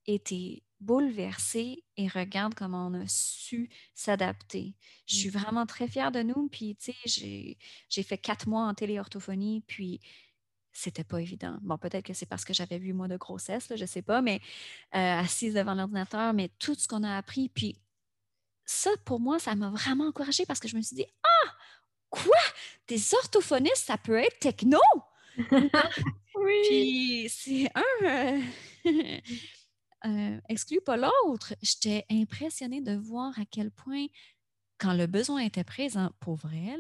été bouleversée et regarde comment on a su s'adapter. Je suis mmh. vraiment très fière de nous. Puis, tu sais, j'ai fait quatre mois en téléorthophonie, puis c'était pas évident. Bon, peut-être que c'est parce que j'avais huit mois de grossesse, là, je sais pas, mais euh, assise devant l'ordinateur, mais tout ce qu'on a appris, puis ça, pour moi, ça m'a vraiment encouragée parce que je me suis dit, ah, quoi? Des orthophonistes, ça peut être techno? oui. Puis c'est un... Euh, euh, pas l'autre. J'étais impressionnée de voir à quel point, quand le besoin était présent, pour vrai,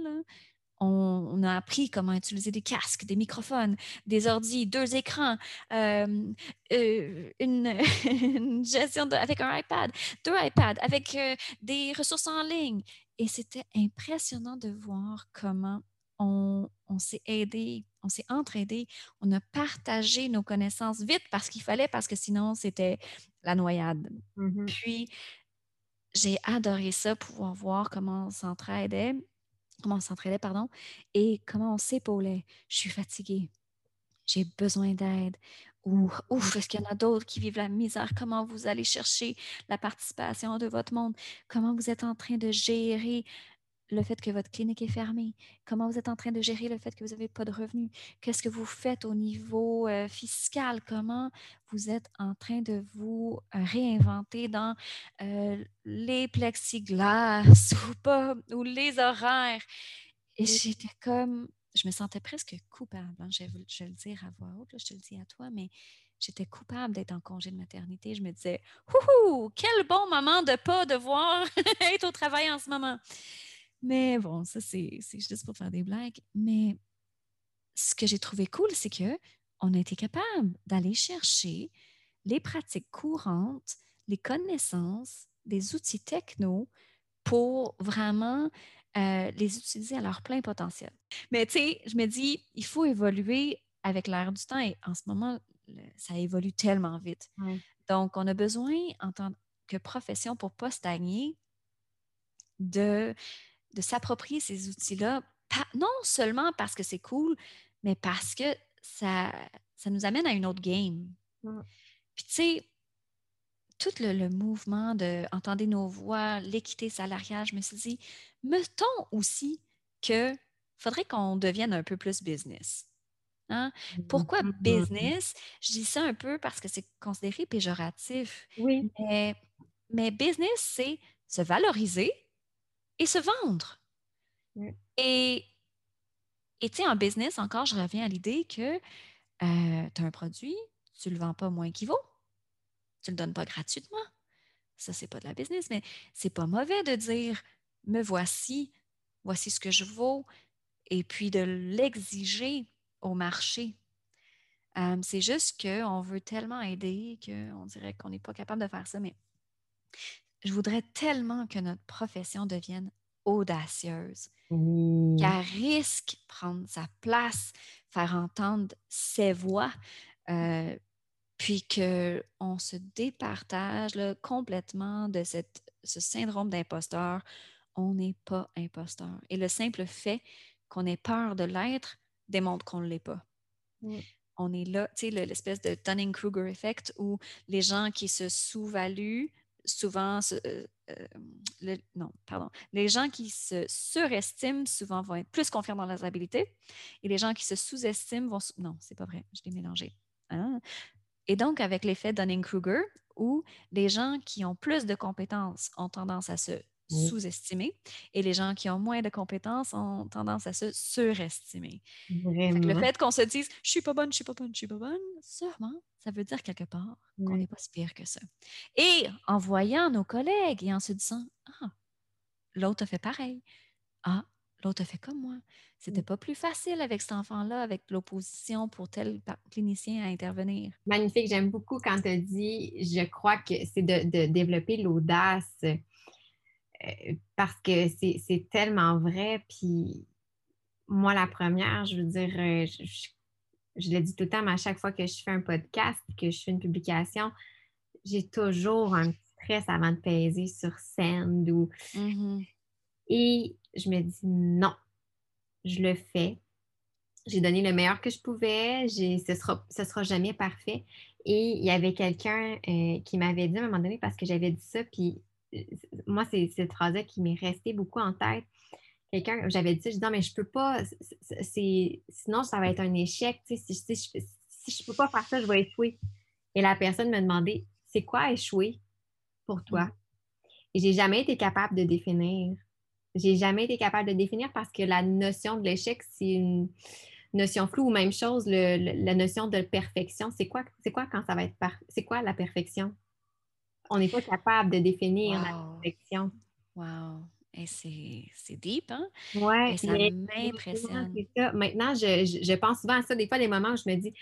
on, a appris comment utiliser des casques, des microphones, des ordis, deux écrans, euh, euh, une, gestion avec un iPad, deux iPads, avec des ressources en ligne. Et c'était impressionnant de voir comment on, s'est aidé, on s'est entraidé, on a partagé nos connaissances vite parce qu'il fallait, parce que sinon, c'était la noyade. Mm-hmm. Puis, j'ai adoré ça, pouvoir voir comment on s'entraidait, comment on s'entraidait, pardon, et comment on s'épaulait. Je suis fatiguée. J'ai besoin d'aide. Ou ouf, est-ce qu'il y en a d'autres qui vivent la misère? Comment vous allez chercher la participation de votre monde? Comment vous êtes en train de gérer le fait que votre clinique est fermée? Comment vous êtes en train de gérer le fait que vous n'avez pas de revenus? Qu'est-ce que vous faites au niveau euh, fiscal? Comment vous êtes en train de vous euh, réinventer dans euh, les plexiglas ou pas, ou les horaires? Et j'étais comme, je me sentais presque coupable. Hein. Je, vais le dire à voix haute, je te le dis à toi, mais j'étais coupable d'être en congé de maternité. Je me disais, Houhou, quel bon moment de pas devoir être au travail en ce moment. Mais bon, ça, c'est juste pour faire des blagues. Mais ce que j'ai trouvé cool, c'est que on a été capable d'aller chercher les pratiques courantes, les connaissances, des outils techno pour vraiment euh, les utiliser à leur plein potentiel. Mais tu sais, je me dis, il faut évoluer avec l'air du temps et en ce moment, ça évolue tellement vite. Donc, on a besoin, en tant que profession, pour ne pas stagner, de, de s'approprier ces outils-là, non seulement parce que c'est cool, mais parce que ça, ça nous amène à une autre game. Puis, tu sais, tout le, mouvement de entendre nos voix, l'équité salariale, je me suis dit, mettons aussi que faudrait qu'on devienne un peu plus business. Hein? Pourquoi mm-hmm. business? Je dis ça un peu parce que c'est considéré péjoratif. Oui. Mais, mais business, c'est se valoriser et se vendre. Et tu sais, en business, encore, je reviens à l'idée que euh, tu as un produit, tu ne le vends pas moins qu'il vaut tu ne le donnes pas gratuitement. Ça, c'est pas de la business, mais c'est pas mauvais de dire me voici, voici ce que je vaux, et puis de l'exiger au marché. Euh, c'est juste qu'on veut tellement aider qu'on dirait qu'on n'est pas capable de faire ça, mais je voudrais tellement que notre profession devienne audacieuse, qu'elle risque prendre sa place, faire entendre ses voix, euh, puis qu'on se départage complètement de cette, ce syndrome d'imposteur. On n'est pas imposteur. Et le simple fait qu'on ait peur de l'être démontre qu'on ne l'est pas. On est là, tu sais, l'espèce de Dunning-Kruger effect où les gens qui se sous-valuent souvent, euh, euh, non, pardon, les gens qui se surestiment souvent vont être plus confiants dans leurs habilités et les gens qui se sous-estiment vont, non, c'est pas vrai, je l'ai mélangé. Hein? Et donc, avec l'effet Dunning-Kruger, où les gens qui ont plus de compétences ont tendance à se sous-estimer et les gens qui ont moins de compétences ont tendance à se surestimer. le fait qu'on se dise je suis pas bonne, je suis pas bonne, je suis pas bonne, sûrement, ça veut dire quelque part qu'on n'est pas si pire que ça. Et en voyant nos collègues et en se disant ah, l'autre a fait pareil. Ah, l'autre a fait comme moi. C'était mmh. pas plus facile avec cet enfant-là, avec l'opposition pour tel clinicien à intervenir. Magnifique. J'aime beaucoup quand tu dit, je crois que c'est de, développer l'audace parce que c'est tellement vrai. Puis moi, la première, je veux dire, euh, je, le dis tout le temps, mais à chaque fois que je fais un podcast, que je fais une publication, j'ai toujours un stress avant de peser sur scène. Ou... Mmh Et je me dis non, je le fais. J'ai donné le meilleur que je pouvais. Ce ne sera, sera jamais parfait. Et il y avait quelqu'un euh, qui m'avait dit à un moment donné, parce que j'avais dit ça, puis euh, moi, c'est cette phrase-là qui m'est restée beaucoup en tête. Quelqu'un, j'avais dit je dis non, mais je ne peux pas, sinon ça va être un échec. Si, si, je ne peux pas faire ça, je vais échouer. Et la personne me demandait, c'est quoi échouer pour toi? Mm. Et j'ai jamais été capable de définir j'ai jamais été capable de définir parce que la notion de l'échec, c'est une notion floue ou même chose, la notion de perfection. C'est quoi, c'est quoi quand ça va être parfait? C'est quoi la perfection? On n'est pas capable de définir la perfection. Wow! Et c'est deep, hein? Oui. ça m'impressionne. Maintenant, je, je, pense souvent à ça. Des fois, des moments où je me dis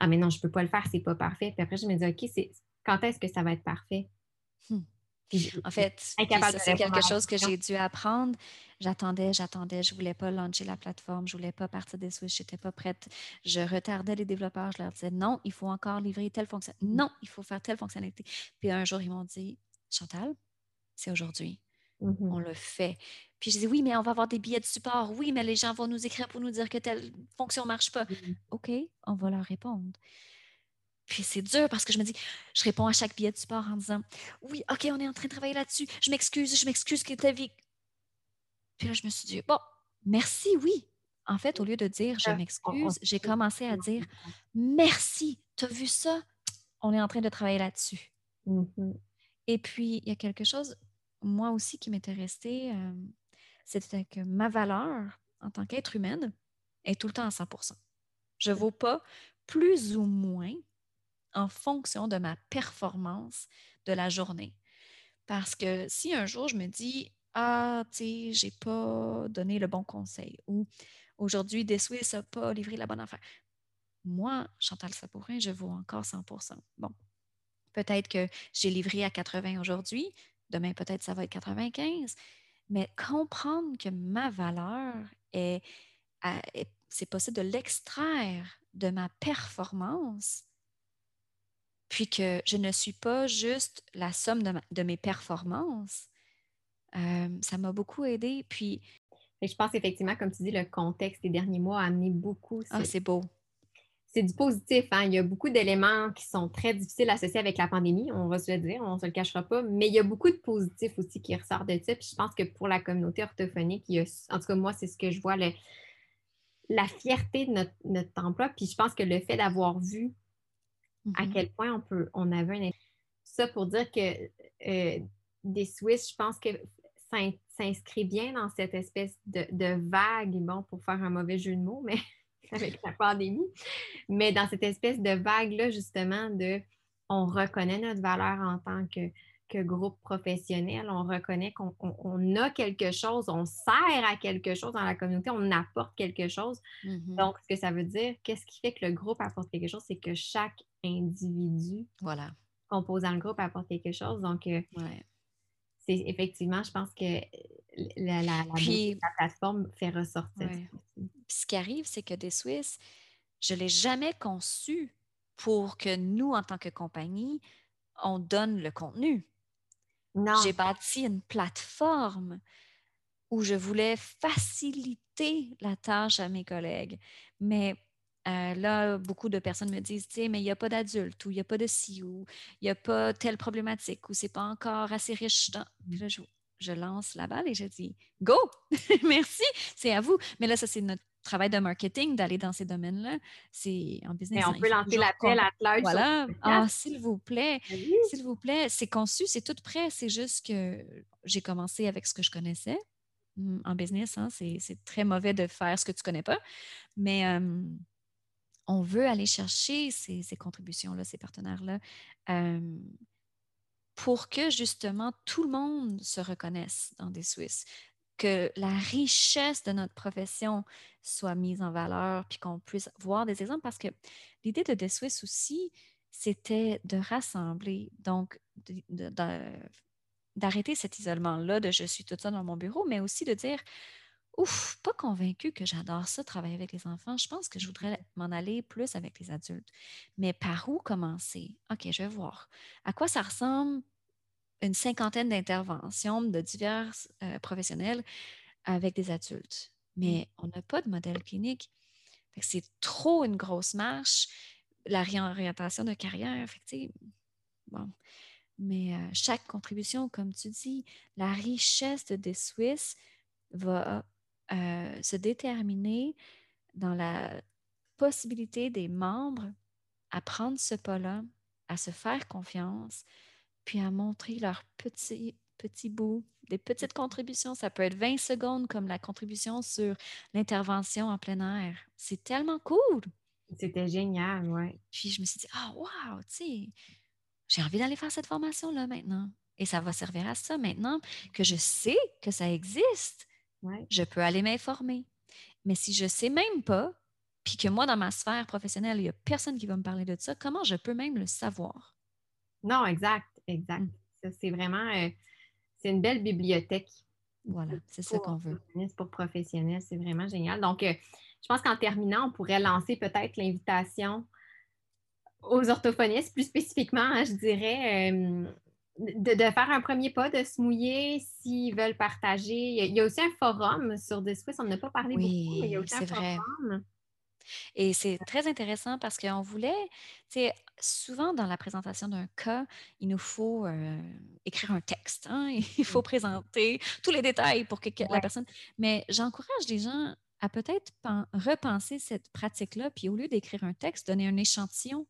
Ah, mais non, je ne peux pas le faire, c'est pas parfait. Puis après, je me dis OK, quand est-ce que ça va être parfait? Hmm. En fait, c'est quelque chose que j'ai dû apprendre. J'attendais, j'attendais, je ne voulais pas lancer la plateforme, je ne voulais pas partir des Switch, je n'étais pas prête. Je retardais les développeurs, je leur disais non, il faut encore livrer telle fonction. Mmh. Non, il faut faire telle fonctionnalité. Puis un jour, ils m'ont dit Chantal, c'est aujourd'hui. Mmh on le fait. Puis je dis oui, mais on va avoir des billets de support. Oui, mais les gens vont nous écrire pour nous dire que telle fonction ne marche pas. Mmh OK, on va leur répondre. Puis c'est dur parce que je me dis, je réponds à chaque billet de support en disant Oui, OK, on est en train de travailler là-dessus. Je m'excuse, je m'excuse que ta vie. Puis là, je me suis dit, bon, merci, oui. En fait, au lieu de dire je m'excuse, j'ai commencé à dire merci, tu as vu ça? On est en train de travailler là-dessus. Mmh Et puis, il y a quelque chose, moi aussi, qui m'était resté, euh, c'était que ma valeur en tant qu'être humaine est tout le temps à 100% Je ne vaux pas plus ou moins en fonction de ma performance de la journée. Parce que si un jour je me dis, ah, tu sais, j'ai pas donné le bon conseil ou aujourd'hui, des Suisses n'a pas livré la bonne affaire. Moi, Chantal Sabourin, je vaux encore 100% Bon, peut-être que j'ai livré à 80 aujourd'hui, demain peut-être ça va être 95, mais comprendre que ma valeur est, c'est possible de l'extraire de ma performance, puis que je ne suis pas juste la somme de mes performances, ça m'a beaucoup aidé. Puis. je pense effectivement, comme tu dis, le contexte des derniers mois a amené beaucoup. Ah, c'est beau. C'est du positif. Hein? Il y a beaucoup d'éléments qui sont très difficiles à associer avec la pandémie, on va se le dire, on ne se le cachera pas, mais il y a beaucoup de positifs aussi qui ressortent de ça. Puis je pense que pour la communauté orthophonique, il y a, en tout cas, moi, c'est ce que je vois, la fierté de notre, emploi. Puis je pense que le fait d'avoir vu à mm-hmm. quel point on peut, on avait un. Ça pour dire que euh, des Suisses, je pense que s'inscrit bien dans cette espèce de, vague, bon, pour faire un mauvais jeu de mots, mais avec la pandémie, mais dans cette espèce de vague-là, justement, de on reconnaît notre valeur en tant que, que groupe professionnel, on reconnaît qu'on a quelque chose, on sert à quelque chose dans la communauté, on apporte quelque chose. Mm-hmm. Donc, ce que ça veut dire, qu'est-ce qui fait que le groupe apporte quelque chose, c'est que chaque individu voilà. composant le groupe apporte quelque chose. Donc, euh, c'est effectivement, je pense que la, la, plateforme fait ressortir. ce qui arrive, c'est que des Suisses, je ne l'ai jamais conçu pour que nous, en tant que compagnie, on donne le contenu. J'ai bâti une plateforme où je voulais faciliter la tâche à mes collègues. Mais euh, là, beaucoup de personnes me disent, mais il n'y a pas d'adultes ou il n'y a pas de ci ou il n'y a pas telle problématique ou c'est pas encore assez riche. Dans... Mmh. je, lance la balle et je dis, go, merci, c'est à vous. Mais là, ça, c'est notre travail de marketing d'aller dans ces domaines-là. C'est en business. Mais on peut lancer l'appel à l'heure. Voilà. Ah, s'il vous plaît, s'il vous plaît, c'est conçu, c'est tout prêt. C'est juste que j'ai commencé avec ce que je connaissais mmh, en business. Hein, c'est très mauvais de faire ce que tu ne connais pas. Mais on veut aller chercher ces, contributions-là, ces partenaires-là, pour que justement tout le monde se reconnaisse dans des Suisses, que la richesse de notre profession soit mise en valeur, puis qu'on puisse voir des exemples, parce que l'idée de des Suisses aussi, c'était de rassembler, donc d'arrêter cet isolement-là de je suis toute seule dans mon bureau, mais aussi de dire Ouf, pas convaincue que j'adore ça, travailler avec les enfants. Je pense que je voudrais m'en aller plus avec les adultes. Mais par où commencer? OK, je vais voir. À quoi ça ressemble une cinquantaine d'interventions de divers euh, professionnels avec des adultes? Mmh. Mais on n'a pas de modèle clinique. C'est trop une grosse marche. La réorientation de carrière, effectivement. Bon. Mais euh, chaque contribution, comme tu dis, la richesse des Suisses va euh, se déterminer dans la possibilité des membres à prendre ce pas-là, à se faire confiance, puis à montrer leur petit, petit bout, des petites contributions. Ça peut être 20 secondes comme la contribution sur l'intervention en plein air. C'est tellement cool. C'était génial, oui. Puis je me suis dit, ah, oh, wow, tu sais, j'ai envie d'aller faire cette formation-là maintenant. Et ça va servir à ça maintenant que je sais que ça existe je peux aller m'informer. Mais si je ne sais même pas, puis que moi, dans ma sphère professionnelle, il n'y a personne qui va me parler de ça, comment je peux même le savoir? Non, exact, exact. Mmh. C'est vraiment, euh, c'est une belle bibliothèque. Voilà, c'est ça qu'on veut. Pour professionnels, c'est vraiment génial. Donc, euh, je pense qu'en terminant, on pourrait lancer peut-être l'invitation aux orthophonistes, plus spécifiquement, hein, je dirais, euh, de, faire un premier pas, de se mouiller s'ils veulent partager. Il y, a, aussi un forum sur The Swiss, on n'a pas parlé beaucoup, mais il y a aussi un vrai. forum. Et c'est très intéressant parce qu'on voulait, tu sais, souvent dans la présentation d'un cas, il nous faut euh, écrire un texte, hein, il faut présenter tous les détails pour que, la personne. Mais j'encourage les gens à peut-être pen- repenser cette pratique-là, puis au lieu d'écrire un texte, donner un échantillon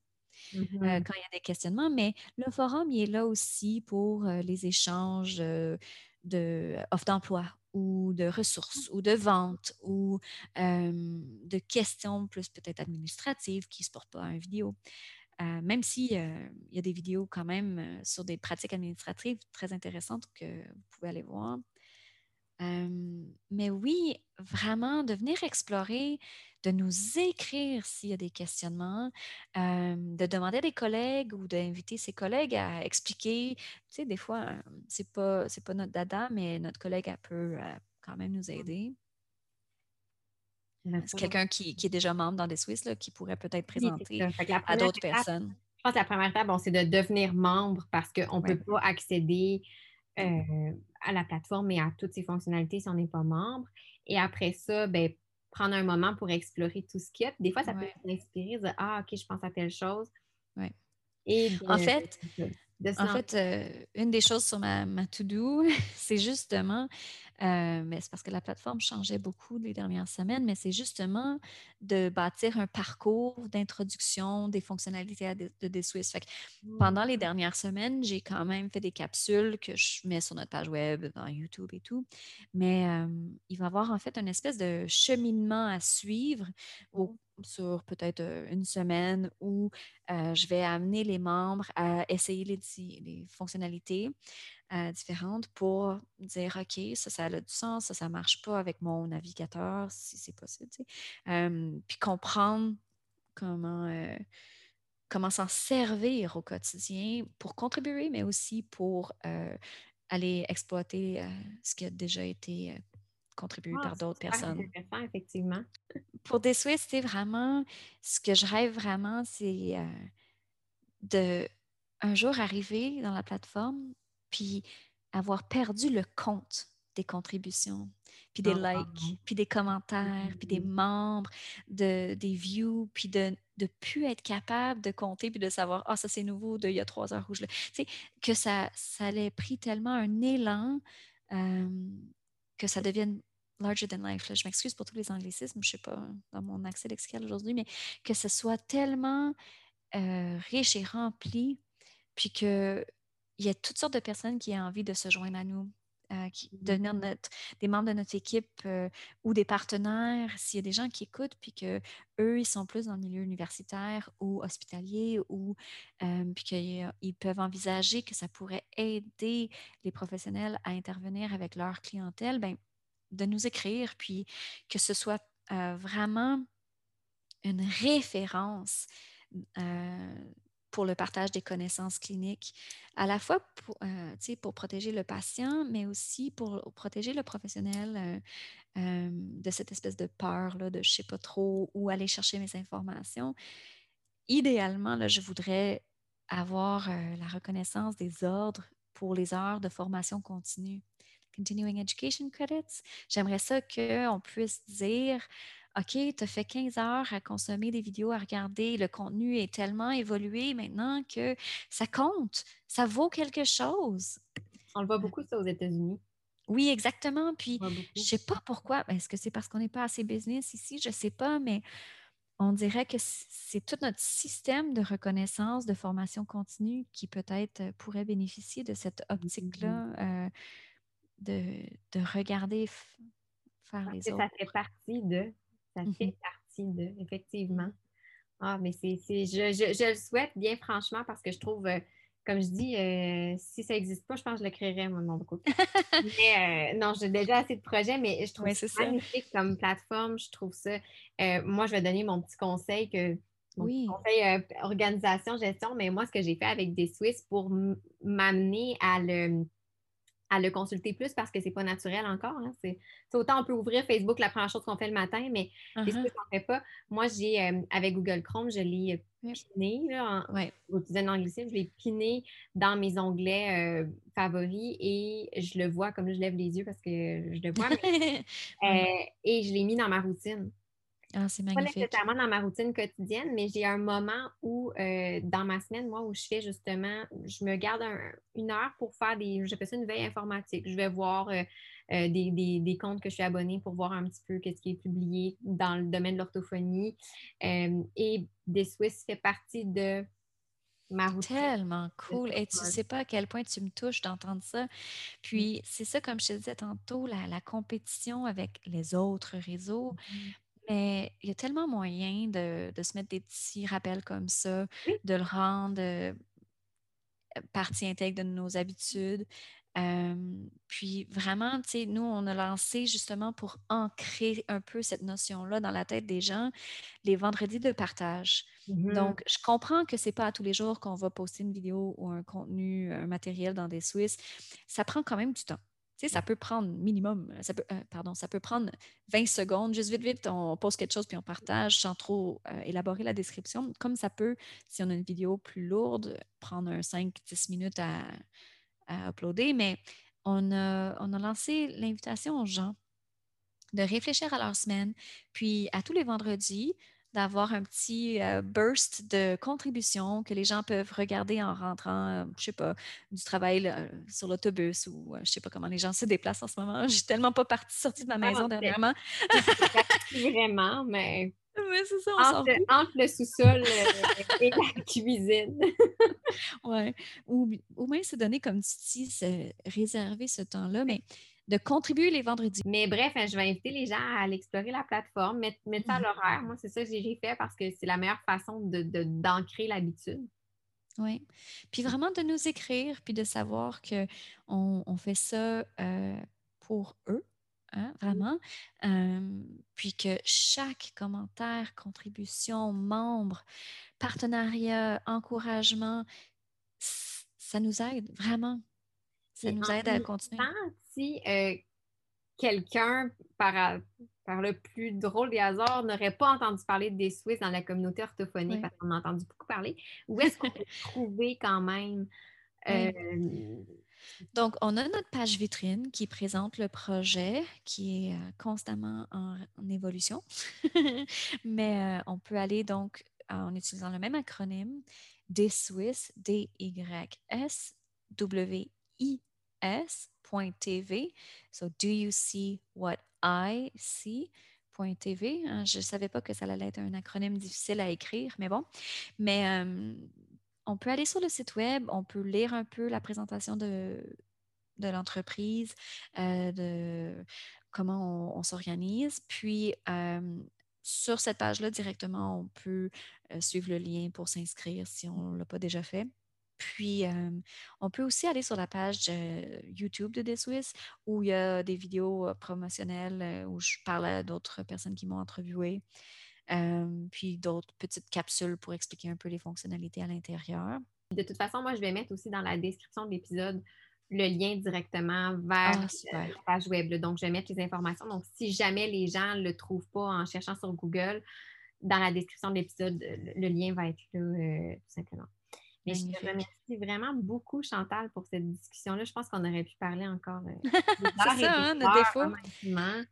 Euh, quand il y a des questionnements. Mais le forum, il est là aussi pour euh, les échanges euh, de offres d'emploi ou de ressources ou de vente ou euh, de questions plus peut-être administratives qui ne se portent pas à une vidéo. Même s'il y a des vidéos quand même sur des pratiques administratives très intéressantes que vous pouvez aller voir. Euh, mais oui, vraiment de venir explorer, de nous écrire s'il y a des questionnements, euh, de demander à des collègues ou d'inviter ses collègues à expliquer. Tu sais, des fois, c'est pas, c'est pas notre dada, mais notre collègue elle peut euh, quand même nous aider. Bien C'est quelqu'un qui, qui est déjà membre dans des Suisses là, qui pourrait peut-être présenter à d'autres personnes. Je pense que la première étape, bon, c'est de devenir membre parce qu'on ne Ouais. peut pas accéder euh, à la plateforme et à toutes ses fonctionnalités si on n'est pas membre. Et après ça, ben, prendre un moment pour explorer tout ce qu'il y a. Des fois, ça peut inspirer, de dire Ah, OK, je pense à telle chose. Ouais. Et de, En fait, de En fait, euh, une des choses sur ma, ma to-do, c'est justement, euh, mais c'est parce que la plateforme changeait beaucoup les dernières semaines, mais c'est justement de bâtir un parcours d'introduction des fonctionnalités de, de. Fait que pendant les dernières semaines, j'ai quand même fait des capsules que je mets sur notre page web, dans YouTube et tout. Mais euh, il va y avoir en fait une espèce de cheminement à suivre au- sur peut-être une semaine où je vais amener les membres à essayer les, fonctionnalités différentes pour dire OK, ça, ça a du sens, ça, ça ne marche pas avec mon navigateur, si c'est possible. puis comprendre comment, comment s'en servir au quotidien pour contribuer, mais aussi pour aller exploiter ce qui a déjà été contribué Ah, par d'autres personnes intéressant, effectivement. pour des Suisses, c'est vraiment ce que je rêve vraiment, c'est euh, de un jour arriver dans la plateforme puis avoir perdu le compte des contributions, puis des Oh, wow. likes, puis des commentaires, puis des Mhm. membres, de, des views, puis de ne plus être capable de compter puis de savoir ah ça c'est nouveau d'il y a trois heures où je le tu sais que ça ça allait pris tellement un élan euh, que ça devienne larger than life. là. Je m'excuse pour tous les anglicismes, je ne sais pas dans mon accès lexical aujourd'hui, mais que ce soit tellement euh, riche et rempli, puis qu'il y a toutes sortes de personnes qui ont envie de se joindre à nous, euh, qui, devenir notre, des membres de notre équipe euh, ou des partenaires, s'il y a des gens qui écoutent, puis qu'eux, ils sont plus dans le milieu universitaire ou hospitalier, ou euh, puis qu'ils peuvent envisager que ça pourrait aider les professionnels à intervenir avec leur clientèle, ben, de nous écrire, puis que ce soit euh, vraiment une référence euh, pour le partage des connaissances cliniques, à la fois pour, euh, pour protéger le patient, mais aussi pour protéger le professionnel de cette espèce de peur là, de je sais pas trop où aller chercher mes informations. Idéalement, là, je voudrais avoir la reconnaissance des ordres pour les heures de formation continue. Continuing Education Credits. J'aimerais ça qu'on puisse dire OK, tu as fait 15 heures à consommer des vidéos, à regarder. Le contenu est tellement évolué maintenant que ça compte. Ça vaut quelque chose. On le voit beaucoup, ça, aux États-Unis. Oui, exactement. Puis, je sais pas pourquoi. Est-ce que c'est parce qu'on n'est pas assez business ici? Je sais pas, mais on dirait que c'est tout notre système de reconnaissance, de formation continue qui peut-être pourrait bénéficier de cette optique-là, euh, de, de regarder faire Parce les que autres. ça fait partie de. Ça Mhm. fait partie de, effectivement. Ah, mais c'est, je, je- je le souhaite bien franchement parce que je trouve, euh, comme je dis, euh, si ça n'existe pas, je pense que je le créerais, moi, de mon côté. mais euh, non, j'ai déjà assez de projets, mais je trouve ça magnifique comme plateforme. Je trouve ça. moi, je vais donner mon petit conseil que. Mon petit Oui. conseil organisation, gestion, mais moi, ce que j'ai fait avec des Suisses pour m'amener à le, à le consulter plus parce que c'est pas naturel encore. hein. C'est, autant on peut ouvrir Facebook la première chose qu'on fait le matin, mais les Uh-huh. Suisses n'en fait pas. Moi, j'ai euh, avec Google Chrome, je l'ai euh, piné, là, en, Ouais. un anglicisme, je l'ai piné dans mes onglets euh, favoris et je le vois comme je lève les yeux parce que je le vois, mais, euh, et je l'ai mis dans ma routine. Ah, c'est Pas magnifique. nécessairement dans ma routine quotidienne, mais j'ai un moment où, euh, dans ma semaine, moi, où je fais justement, je me garde un- une heure pour faire des, j'appelle ça une veille informatique. Je vais voir euh, euh, des, des- des comptes que je suis abonnée pour voir un petit peu qu'est-ce qui est publié dans le domaine de l'orthophonie. Et Des Swiss fait partie de ma routine. Tellement cool. Et tu sais pas à quel point tu me touches d'entendre ça. Puis c'est ça, comme je te disais tantôt, la, la compétition avec les autres réseaux. Mhm. Mais il y a tellement moyen de, de se mettre des petits rappels comme ça, Oui. de le rendre euh, partie intègre de nos habitudes. Euh, puis vraiment, tu sais, nous, on a lancé justement pour ancrer un peu cette notion-là dans la tête des gens, les vendredis de partage. Mhm. Donc, je comprends que c'est pas à tous les jours qu'on va poster une vidéo ou un contenu, un matériel dans des Swiss. Ça prend quand même du temps. Ça peut prendre minimum, peut, euh, pardon, ça peut prendre 20 secondes, juste vite, vite, on poste quelque chose puis on partage sans trop euh, élaborer la description. Comme ça peut, si on a une vidéo plus lourde, prendre un 5-10 minutes à, à uploader. Mais on a, on a lancé l'invitation aux gens de réfléchir à leur semaine, puis à tous les vendredis, d'avoir un petit euh, burst de contribution que les gens peuvent regarder en rentrant, euh, je sais pas, du travail là, sur l'autobus ou euh, je sais pas comment les gens se déplacent en ce moment. Je suis tellement pas partie sortie de ma maison Ah, dernièrement. Vraiment, mais c'est ça, on entre, entre le sous-sol euh, et la cuisine. Ouais. Ou, ou même se donner, comme tu dis, se réserver ce temps-là, mais de contribuer les vendredis. Mais bref, hein, je vais inviter les gens à aller explorer la plateforme, mettre, mettre ça à l'horaire. Moi, c'est ça que j'ai fait parce que c'est la meilleure façon de, de- d'ancrer l'habitude. Oui. Puis vraiment de nous écrire, puis de savoir qu'on on fait ça euh, pour eux, hein, vraiment. Euh, puis que chaque commentaire, contribution, membre, partenariat, encouragement, ça nous aide vraiment. Ça nous aide à continuer. Si euh, quelqu'un, par, par le plus drôle des hasards, n'aurait pas entendu parler des Suisses dans la communauté orthophonique, Oui. parce qu'on a entendu beaucoup parler, où est-ce qu'on peut trouver quand même Oui. euh, Donc, on a notre page vitrine qui présente le projet qui est euh, constamment en, en évolution. Mais euh, on peut aller donc en utilisant le même acronyme, DSWIS, D-Y-S, W-I-S.tv. So, do you see what I see? .tv. Hein, Je ne savais pas que ça allait être un acronyme difficile à écrire, mais bon. Mais euh, on peut aller sur le site web, on peut lire un peu la présentation de, de l'entreprise, euh, de comment on, s'organise. Puis, euh, sur cette page-là, directement, on peut suivre le lien pour s'inscrire si on ne l'a pas déjà fait. Puis, euh, on peut aussi aller sur la page euh, YouTube de Swiss où il y a des vidéos promotionnelles où je parle à d'autres personnes qui m'ont interviewé. Euh, puis d'autres petites capsules pour expliquer un peu les fonctionnalités à l'intérieur. De toute façon, moi, je vais mettre aussi dans la description de l'épisode le lien directement vers Ah, la page web. là. Donc, je vais mettre les informations. Donc, si jamais les gens ne le trouvent pas en cherchant sur Google, dans la description de l'épisode, le, le lien va être là, euh, tout simplement. Mais je te remercie vraiment beaucoup, Chantal, pour cette discussion-là. Je pense qu'on aurait pu parler encore. euh, C'est ça, hein, notre heures, défaut. honnêtement.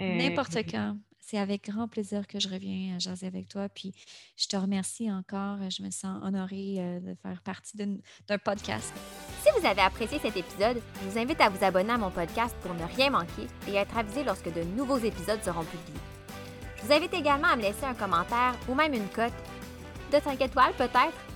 Euh, N'importe quand. C'est avec grand plaisir que je reviens à jaser avec toi. Puis je te remercie encore. Je me sens honorée euh, de faire partie d'un podcast. Si vous avez apprécié cet épisode, je vous invite à vous abonner à mon podcast pour ne rien manquer et être avisé lorsque de nouveaux épisodes seront publiés. Je vous invite également à me laisser un commentaire ou même une cote de 5 étoiles peut-être?